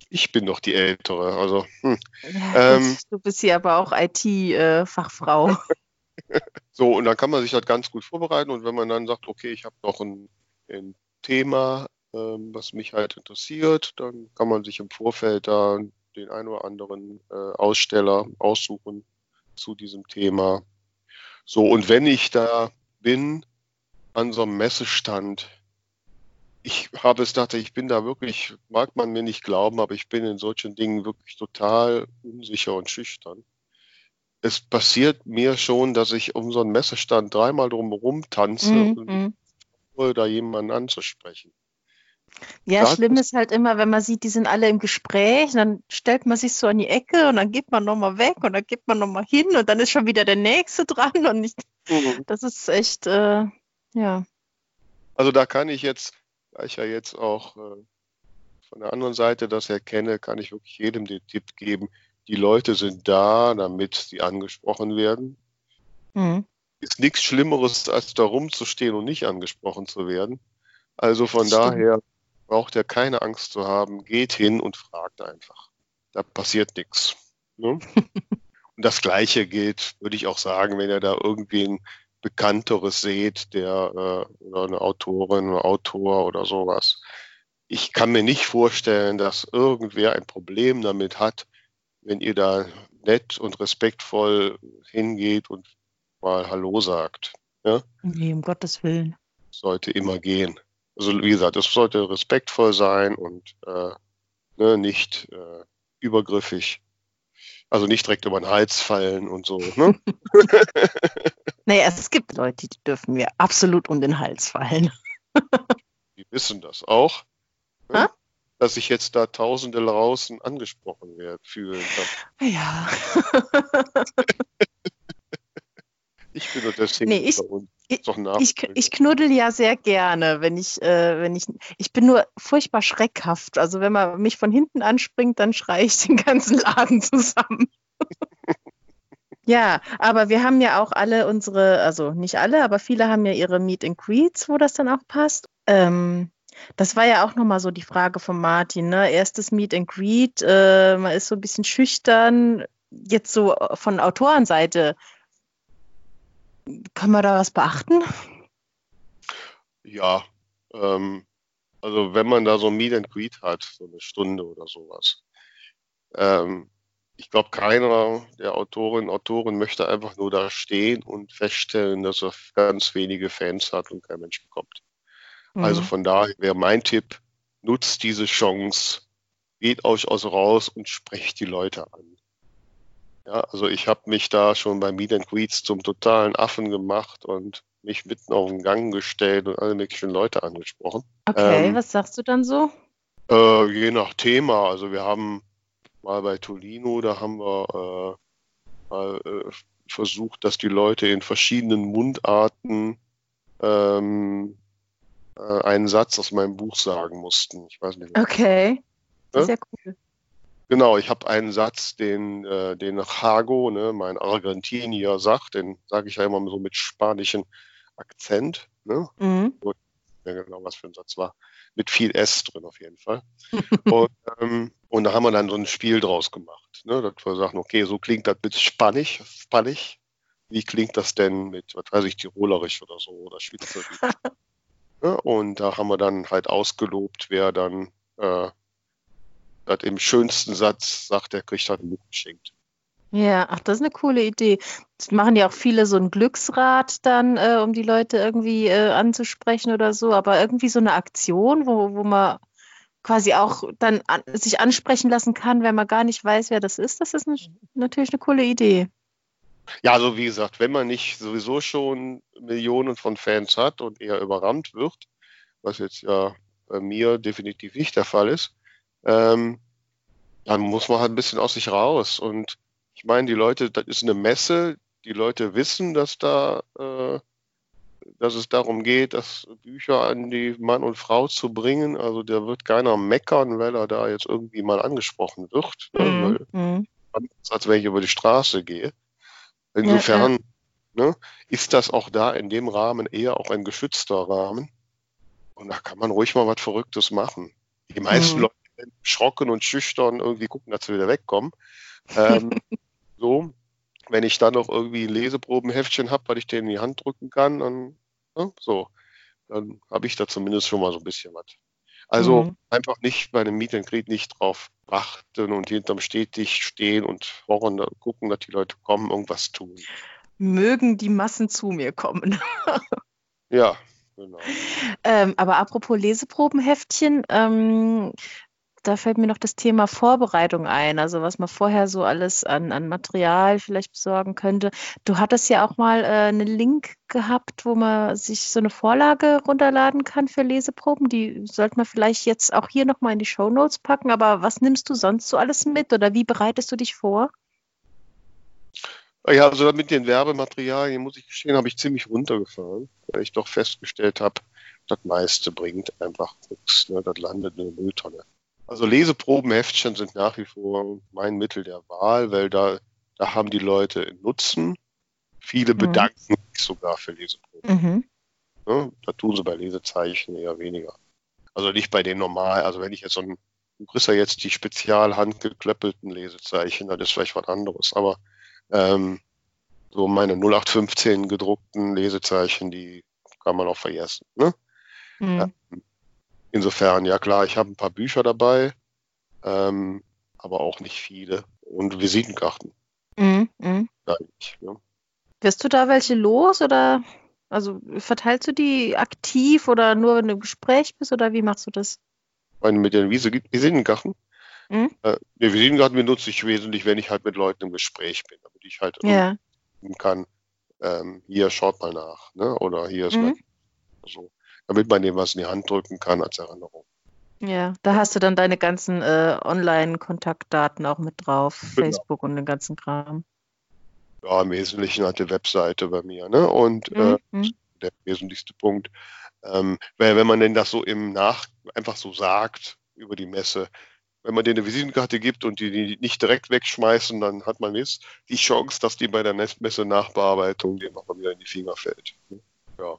ich bin doch die Ältere. Also, hm. ja, ähm, du bist hier aber auch IT-Fachfrau. Äh, [LAUGHS] so, und dann kann man sich das ganz gut vorbereiten. Und wenn man dann sagt, okay, ich habe noch ein, ein Thema, ähm, was mich halt interessiert, dann kann man sich im Vorfeld da den ein oder anderen äh, Aussteller aussuchen zu diesem Thema. So, und wenn ich da bin an so einem Messestand, ich habe es gedacht, ich bin da wirklich, mag man mir nicht glauben, aber ich bin in solchen Dingen wirklich total unsicher und schüchtern. Es passiert mir schon, dass ich um so einen Messestand dreimal drumherum tanze mm, und mm. da jemanden anzusprechen. Ja, das schlimm ist halt immer, wenn man sieht, die sind alle im Gespräch, dann stellt man sich so an die Ecke und dann geht man nochmal weg und dann geht man nochmal hin und dann ist schon wieder der Nächste dran und nicht, mhm. das ist echt, äh, ja. Also da kann ich jetzt, da ich ja jetzt auch äh, von der anderen Seite das erkenne, kann ich wirklich jedem den Tipp geben, die Leute sind da, damit sie angesprochen werden. Mhm. Ist nichts Schlimmeres, als da rumzustehen und nicht angesprochen zu werden. Also von daher braucht er keine Angst zu haben, geht hin und fragt einfach. Da passiert nichts. Ne? [LAUGHS] und das Gleiche gilt, würde ich auch sagen, wenn ihr da irgendwie ein Bekannteres seht, der äh, oder eine Autorin, ein Autor oder sowas. Ich kann mir nicht vorstellen, dass irgendwer ein Problem damit hat, wenn ihr da nett und respektvoll hingeht und mal Hallo sagt. Ja? Nee, um Gottes Willen. Sollte immer gehen. Also wie gesagt, es sollte respektvoll sein und äh, ne, nicht äh, übergriffig. Also nicht direkt über den Hals fallen und so. Ne? [LAUGHS] [LAUGHS] naja, es gibt Leute, die dürfen mir absolut um den Hals fallen. die wissen das auch. Ne? Dass ich jetzt da Tausende draußen angesprochen werde, fühlen. Ja. [LAUGHS] Ich bin nur der Single nee, ich, ich, ich, ich, knuddel ja sehr gerne, wenn ich, äh, wenn ich, ich bin nur furchtbar schreckhaft. Also wenn man mich von hinten anspringt, dann schreie ich den ganzen Laden zusammen. [LAUGHS] Ja, aber wir haben ja auch alle unsere, also nicht alle, aber viele haben ja ihre Meet and Greets, wo das dann auch passt. Ähm, das war ja auch nochmal so die Frage von Martin. Ne? Erstes Meet and Greet, äh, man ist so ein bisschen schüchtern. Jetzt so von Autorenseite, kann man da was beachten? Ja, ähm, also wenn man da so ein Meet and Greet hat, so eine Stunde oder sowas, ähm, ich glaube, keiner der Autorinnen und Autoren möchte einfach nur da stehen und feststellen, dass er ganz wenige Fans hat und kein Mensch bekommt. Also mhm. Also von daher wäre mein Tipp, nutzt diese Chance, geht euch aus raus und sprecht die Leute an. Ja, also ich habe mich da schon bei Meet and Greets zum totalen Affen gemacht und mich mitten auf den Gang gestellt und alle möglichen Leute angesprochen. Okay, ähm, was sagst du dann so? Äh, je nach Thema. Also wir haben mal bei Tolino, da haben wir äh, mal äh, versucht, dass die Leute in verschiedenen Mundarten ähm, äh, einen Satz aus meinem Buch sagen mussten. Ich weiß nicht. Okay. Ja? Sehr cool. Genau, ich habe einen Satz, den, äh, den Hago, ne, mein Argentinier, sagt, den sage ich ja immer so mit spanischem Akzent. Ne? Mhm. Ja, genau, was für ein Satz war. Mit viel S drin auf jeden Fall. [LAUGHS] und, ähm, und da haben wir dann so ein Spiel draus gemacht. Ne? Dass wir sagen, okay, so klingt das mit Spanisch, Spanisch. Wie klingt das denn mit, was weiß ich, Tirolerisch oder so oder Schweizerisch? [LAUGHS] Ne? Und da haben wir dann halt ausgelobt, wer dann äh, das im schönsten Satz sagt, der kriegt halt ein Buch geschenkt. Ja, ach, das ist eine coole Idee. Das machen ja auch viele so ein Glücksrad dann, äh, um die Leute irgendwie äh, anzusprechen oder so, aber irgendwie so eine Aktion, wo, wo man quasi auch dann an, sich ansprechen lassen kann, wenn man gar nicht weiß, wer das ist, das ist eine, natürlich eine coole Idee. Ja, also wie gesagt, wenn man nicht sowieso schon Millionen von Fans hat und eher überrannt wird, was jetzt ja bei mir definitiv nicht der Fall ist, ähm, dann muss man halt ein bisschen aus sich raus. Und ich meine, die Leute, das ist eine Messe, die Leute wissen, dass da, äh, dass es darum geht, dass Bücher an die Mann und Frau zu bringen. Also da wird keiner meckern, weil er da jetzt irgendwie mal angesprochen wird. Ne? Mhm. Weil, mhm. als wenn ich über die Straße gehe. Insofern ja, ja. Ne, ist das auch da in dem Rahmen eher auch ein geschützter Rahmen. Und da kann man ruhig mal was Verrücktes machen. Die meisten mhm. Leute schrocken und schüchtern irgendwie gucken, dass sie wieder wegkommen. Ähm, [LAUGHS] so, wenn ich dann noch irgendwie ein Leseprobenheftchen habe, weil ich denen in die Hand drücken kann, dann, ne, so, dann habe ich da zumindest schon mal so ein bisschen was. Also mhm. einfach nicht bei einem Meet and Greet nicht drauf achten und hinterm stetig stehen und horren, gucken, dass die Leute kommen, irgendwas tun. Mögen die Massen zu mir kommen. ja, genau. [LAUGHS] Ähm, aber apropos Leseprobenheftchen, ähm, da fällt mir noch das Thema Vorbereitung ein, also was man vorher so alles an, an Material vielleicht besorgen könnte. Du hattest ja auch mal äh, einen Link gehabt, wo man sich so eine Vorlage runterladen kann für Leseproben. Die sollte man vielleicht jetzt auch hier nochmal in die Show Notes packen. Aber was nimmst du sonst so alles mit oder wie bereitest du dich vor? Ja, also mit den Werbematerialien, muss ich gestehen, habe ich ziemlich runtergefahren, weil ich doch festgestellt habe, das meiste bringt einfach nichts. Ne? Das landet in der Mülltonne. Also Leseprobenheftchen sind nach wie vor mein Mittel der Wahl, weil da, da haben die Leute Nutzen. Viele mhm. bedanken sich sogar für Leseproben. Mhm. Ja, da tun sie bei Lesezeichen eher weniger. Also nicht bei den normal, also wenn ich jetzt so ein, du kriegst ja jetzt die spezial handgeklöppelten Lesezeichen, das ist vielleicht was anderes, aber ähm, so meine 0815 gedruckten Lesezeichen, die kann man auch vergessen. Ne? Mhm. Ja, Insofern, ja klar, ich habe ein paar Bücher dabei, ähm, aber auch nicht viele. Und Visitenkarten. Mhm, mh. Eigentlich, ja. Wirst du da welche los oder also verteilst du die aktiv oder nur wenn du im Gespräch bist oder wie machst du das? Meine, mit den Visitenkarten? Mhm. Äh, die Visitenkarten benutze ich wesentlich, wenn ich halt mit Leuten im Gespräch bin, damit ich halt ja. kann, ähm, hier schaut mal nach, ne? Oder hier ist mhm. mein so damit man dem was in die Hand drücken kann als Erinnerung. Ja, da hast du dann deine ganzen äh, Online-Kontaktdaten auch mit drauf, genau. Facebook und den ganzen Kram. Ja, im Wesentlichen halt die Webseite bei mir, ne? Und äh, mhm. äh, der wesentlichste Punkt. Ähm, weil wenn man denn das so im Nach einfach so sagt über die Messe, wenn man denen eine Visitenkarte gibt und die, die nicht direkt wegschmeißen, dann hat man jetzt die Chance, dass die bei der Messe Nachbearbeitung dem nochmal wieder in die Finger fällt. Ja.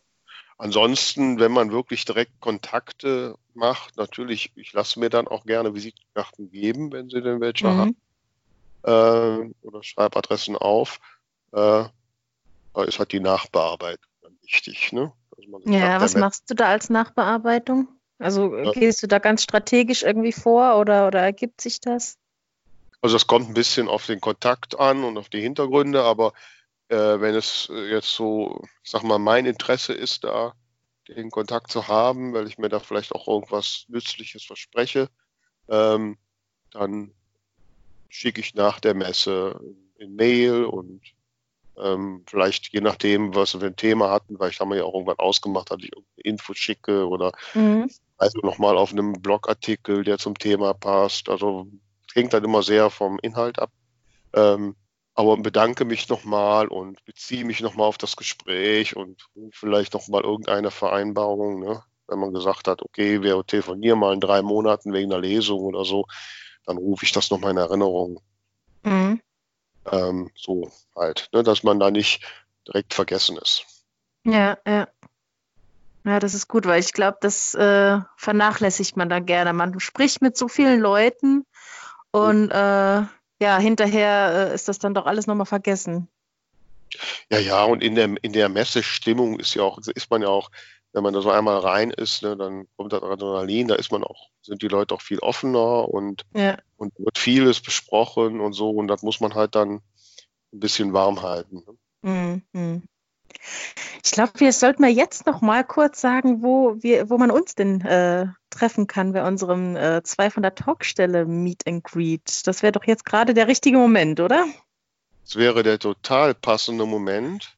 Ansonsten, wenn man wirklich direkt Kontakte macht, natürlich, ich lasse mir dann auch gerne Visitenkarten geben, wenn sie denn welche mhm. haben. Äh, oder Schreibadressen auf. Äh, da ist halt die Nachbearbeitung dann wichtig. Ne? ja, was machst du da als Nachbearbeitung? Also ja. gehst du da ganz strategisch irgendwie vor oder, oder ergibt sich das? Also das kommt ein bisschen auf den Kontakt an und auf die Hintergründe, aber äh, wenn es äh, jetzt so, ich sag mal, mein Interesse ist, da den Kontakt zu haben, weil ich mir da vielleicht auch irgendwas Nützliches verspreche, ähm, dann schicke ich nach der Messe in Mail und ähm, vielleicht je nachdem, was wir für ein Thema hatten, weil ich haben wir ja auch irgendwann ausgemacht, dass ich irgendeine Info schicke oder mhm. also nochmal auf einem Blogartikel, der zum Thema passt. Also hängt dann immer sehr vom Inhalt ab. Ähm, aber bedanke mich nochmal und beziehe mich nochmal auf das Gespräch und vielleicht nochmal irgendeine Vereinbarung, ne? wenn man gesagt hat, okay, wir telefonieren mal in drei Monaten wegen einer Lesung oder so, dann rufe ich das nochmal in Erinnerung. Mhm. Ähm, so halt, ne? dass man da nicht direkt vergessen ist. Ja, ja. Ja, das ist gut, weil ich glaube, das äh, vernachlässigt man da gerne. Man spricht mit so vielen Leuten und äh, ja, hinterher äh, ist das dann doch alles nochmal vergessen. Ja, ja, und in der, in der Messestimmung ist ja auch, ist man ja auch, wenn man da so einmal rein ist, ne, dann kommt das Adrenalin, da ist man auch, sind die Leute auch viel offener und, ja. und wird vieles besprochen und so, und das muss man halt dann ein bisschen warm halten. Ne? Mhm. Ich glaube, wir sollten mal jetzt noch mal kurz sagen, wo, wir, wo man uns denn äh, treffen kann bei unserem äh, 2 von der Talkstelle Meet and Greet. Das wäre doch jetzt gerade der richtige Moment, oder? Das wäre der total passende Moment.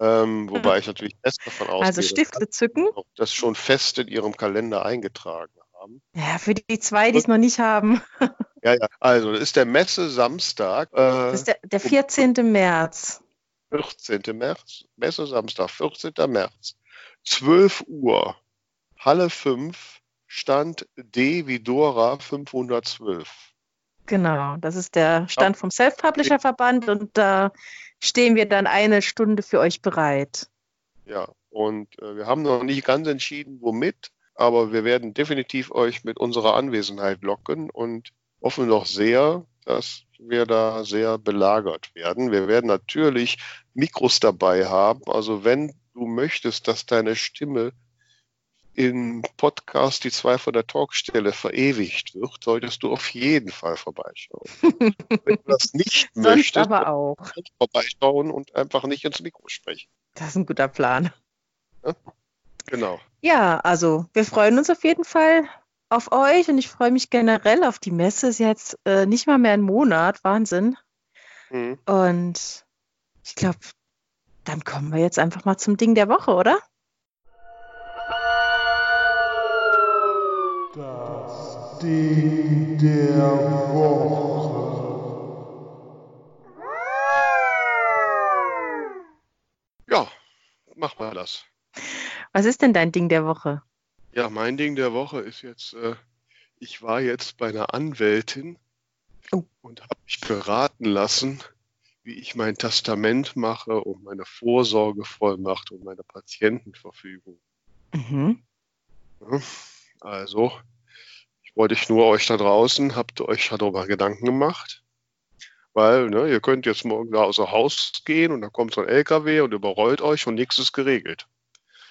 Ähm, wobei hm. ich natürlich fest davon ausgehe, also Stifte zücken. das schon fest in Ihrem Kalender eingetragen haben. Ja, für die zwei, die es noch nicht haben. ja, ja, also das ist der Messe Samstag. Äh, das ist der, der 14. März. 14. März, Messe Samstag, 14. März, 12 Uhr, Halle 5, Stand D wie Dora 512. Genau, das ist der Stand vom Self-Publisher-Verband und da stehen wir dann eine Stunde für euch bereit. Ja, und äh, wir haben noch nicht ganz entschieden, womit, aber wir werden definitiv euch mit unserer Anwesenheit locken und hoffen doch sehr, dass wir da sehr belagert werden. Wir werden natürlich Mikros dabei haben. Also wenn du möchtest, dass deine Stimme im Podcast die zwei von der Talkstelle verewigt wird, solltest du auf jeden Fall vorbeischauen. [LAUGHS] wenn du das nicht möchtest, aber auch. vorbeischauen und einfach nicht ins Mikro sprechen. Das ist ein guter Plan. Ja? Genau. Ja, also wir freuen uns auf jeden Fall auf euch und ich freue mich generell auf die Messe. Ist jetzt äh, nicht mal mehr ein Monat, Wahnsinn. Mhm. Und ich glaube, dann kommen wir jetzt einfach mal zum Ding der Woche, oder? Das Ding der Woche. Ja, mach mal das. Was ist denn dein Ding der Woche? Ja, mein Ding der Woche ist jetzt, äh, ich war jetzt bei einer Anwältin oh. und habe mich beraten lassen, wie ich mein Testament mache und meine Vorsorgevollmacht und meine Patientenverfügung. Mhm. Ja, also, ich wollte ich nur euch da draußen, habt ihr euch darüber Gedanken gemacht? Weil, ne, ihr könnt jetzt morgen da außer Haus gehen und da kommt so ein LKW und überrollt euch und nichts ist geregelt.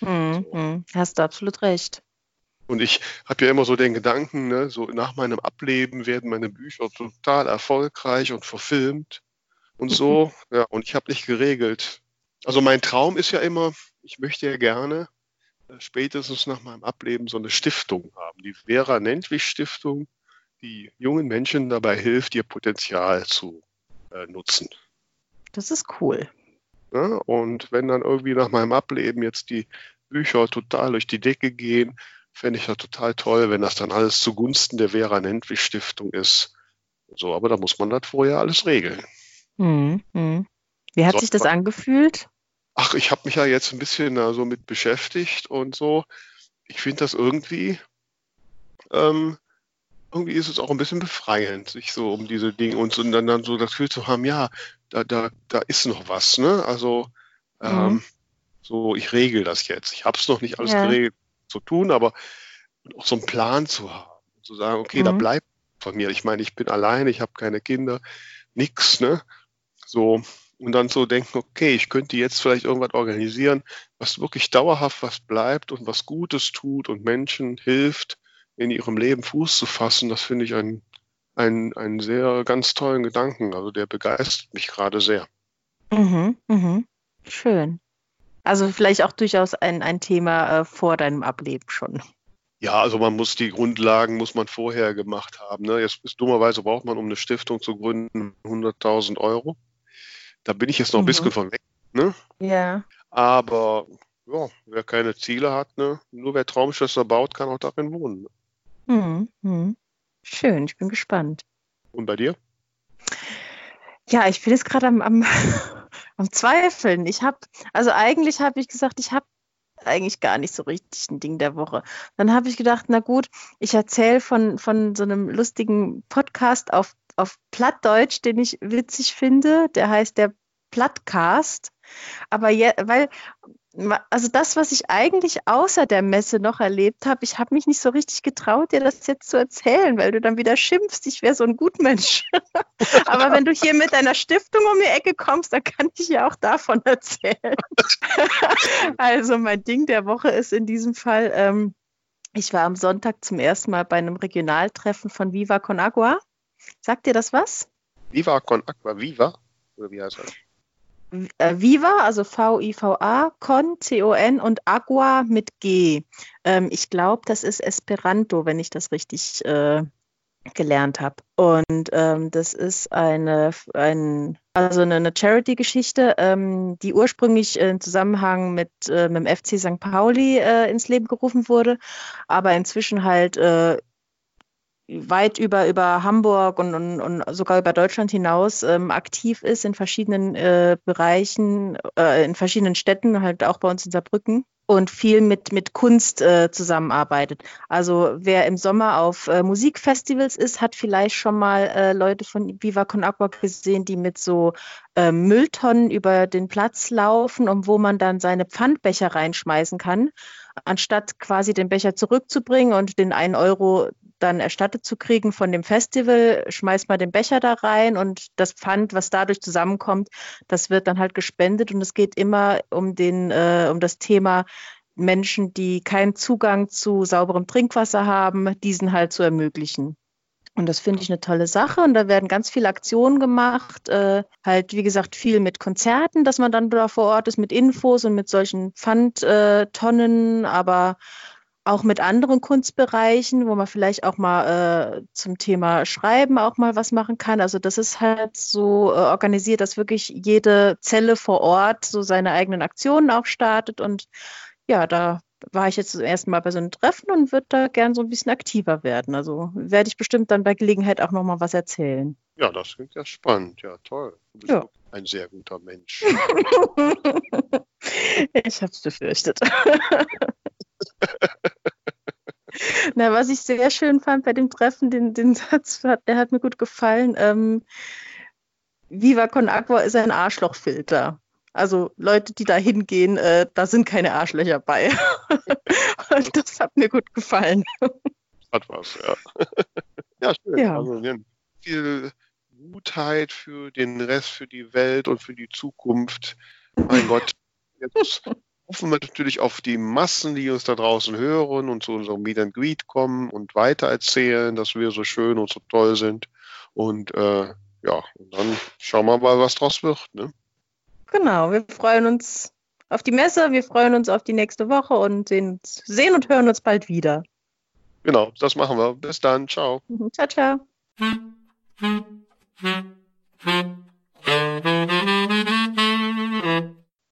Mhm, so. Mhm. Hast du absolut recht. Und ich habe ja immer so den Gedanken, ne, so nach meinem Ableben werden meine Bücher total erfolgreich und verfilmt und so. [LAUGHS] ja, und ich habe nicht geregelt. Also mein Traum ist ja immer, ich möchte ja gerne äh, spätestens nach meinem Ableben so eine Stiftung haben. Die Vera Nentwich Stiftung, die jungen Menschen dabei hilft, ihr Potenzial zu äh, nutzen. Das ist cool. Ja, und wenn dann irgendwie nach meinem Ableben jetzt die Bücher total durch die Decke gehen, fände ich ja total toll, wenn das dann alles zugunsten der Vera Nentwich Stiftung ist. So, aber da muss man das vorher alles regeln. Hm, hm. Wie hat so, sich das angefühlt? Ach, ich habe mich ja jetzt ein bisschen so mit beschäftigt und so. Ich finde das irgendwie, ähm, irgendwie ist es auch ein bisschen befreiend, sich so um diese Dinge und, so, und dann, dann so das Gefühl zu haben, ja, da, da, da ist noch was, ne? Also mhm. ähm, so, ich regel das jetzt. Ich habe es noch nicht alles ja. geregelt zu tun, aber auch so einen Plan zu haben. Zu sagen, okay, mhm. da bleibt von mir. Ich meine, ich bin allein, ich habe keine Kinder, nix, ne? So, und dann so denken, okay, ich könnte jetzt vielleicht irgendwas organisieren, was wirklich dauerhaft was bleibt und was Gutes tut und Menschen hilft, in ihrem Leben Fuß zu fassen. Das finde ich einen, einen, einen sehr ganz tollen Gedanken. Also der begeistert mich gerade sehr. Mhm, mhm. Schön. Also vielleicht auch durchaus ein, ein Thema äh, vor deinem Ableben schon. Ja, also man muss die Grundlagen muss man vorher gemacht haben. Ne? Jetzt ist dummerweise braucht man, um eine Stiftung zu gründen, 100.000 Euro. Da bin ich jetzt noch ein mhm. bisschen von weg. Ne? Ja. Aber ja, wer keine Ziele hat, ne? nur wer Traumschlösser baut, kann auch darin wohnen. Mhm. Mhm. Schön, ich bin gespannt. Und bei dir? Ja, ich bin jetzt gerade am, am, am Zweifeln. Ich habe, also eigentlich habe ich gesagt, ich habe eigentlich gar nicht so richtig ein Ding der Woche. Dann habe ich gedacht, na gut, ich erzähle von, von so einem lustigen Podcast auf auf Plattdeutsch, den ich witzig finde. Der heißt der Plattcast. Aber je, weil, also das, was ich eigentlich außer der Messe noch erlebt habe, ich habe mich nicht so richtig getraut, dir das jetzt zu erzählen, weil du dann wieder schimpfst, ich wäre so ein Gutmensch. [LAUGHS] Aber wenn du hier mit deiner Stiftung um die Ecke kommst, dann kann ich ja auch davon erzählen. [LAUGHS] also mein Ding der Woche ist in diesem Fall, ähm, ich war am Sonntag zum ersten Mal bei einem Regionaltreffen von Viva Con Agua. Sagt dir das was? Viva con Aqua, Viva? Oder wie heißt das? Äh, Viva, also V-I-V-A, Con, C-O-N und Agua mit G. Ähm, ich glaube, das ist Esperanto, wenn ich das richtig äh, gelernt habe. Und ähm, das ist eine, ein, also eine, Charity-Geschichte, ähm, die ursprünglich im Zusammenhang mit, äh, mit dem FC St. Pauli äh, ins Leben gerufen wurde, aber inzwischen halt äh, weit über, über Hamburg und, und, und sogar über Deutschland hinaus ähm, aktiv ist in verschiedenen äh, Bereichen, äh, in verschiedenen Städten, halt auch bei uns in Saarbrücken und viel mit, mit Kunst äh, zusammenarbeitet. Also wer im Sommer auf äh, Musikfestivals ist, hat vielleicht schon mal äh, Leute von Viva Con Agua gesehen, die mit so äh, Mülltonnen über den Platz laufen und wo man dann seine Pfandbecher reinschmeißen kann anstatt quasi den Becher zurückzubringen und den einen Euro dann erstattet zu kriegen von dem Festival, schmeißt man den Becher da rein und das Pfand, was dadurch zusammenkommt, das wird dann halt gespendet und es geht immer um den, äh, um das Thema Menschen, die keinen Zugang zu sauberem Trinkwasser haben, diesen halt zu ermöglichen. Und das finde ich eine tolle Sache. Und da werden ganz viele Aktionen gemacht. Äh, halt, wie gesagt, viel mit Konzerten, dass man dann da vor Ort ist, mit Infos und mit solchen Pfandtonnen, äh, aber auch mit anderen Kunstbereichen, wo man vielleicht auch mal äh, zum Thema Schreiben auch mal was machen kann. Also das ist halt so äh, organisiert, dass wirklich jede Zelle vor Ort so seine eigenen Aktionen auch startet. Und ja, da war ich jetzt zum ersten Mal bei so einem Treffen und würde da gern so ein bisschen aktiver werden. Also werde ich bestimmt dann bei Gelegenheit auch noch mal was erzählen. Ja, das klingt ja spannend. Ja, toll. Du bist ja. ein sehr guter Mensch. [LAUGHS] ich habe es befürchtet. [LAUGHS] Na, was ich sehr schön fand bei dem Treffen, den, den Satz, der hat mir gut gefallen. Ähm, Viva Con Agua ist ein Arschlochfilter. Also Leute, die da hingehen, äh, da sind keine Arschlöcher bei. [LAUGHS] Und das hat mir gut gefallen. Hat was, ja. [LAUGHS] ja, schön. Ja. Also, viel Gutheit für den Rest, für die Welt und für die Zukunft. Mein Gott, jetzt [LAUGHS] hoffen wir natürlich auf die Massen, die uns da draußen hören und zu unserem Meet and Greet kommen und weitererzählen, dass wir so schön und so toll sind. Und äh, ja, und dann schauen wir mal, was draus wird. Ne? Genau, wir freuen uns auf die Messe, wir freuen uns auf die nächste Woche und sehen, sehen und hören uns bald wieder. Genau, das machen wir. Bis dann, ciao. Mhm, ciao, ciao.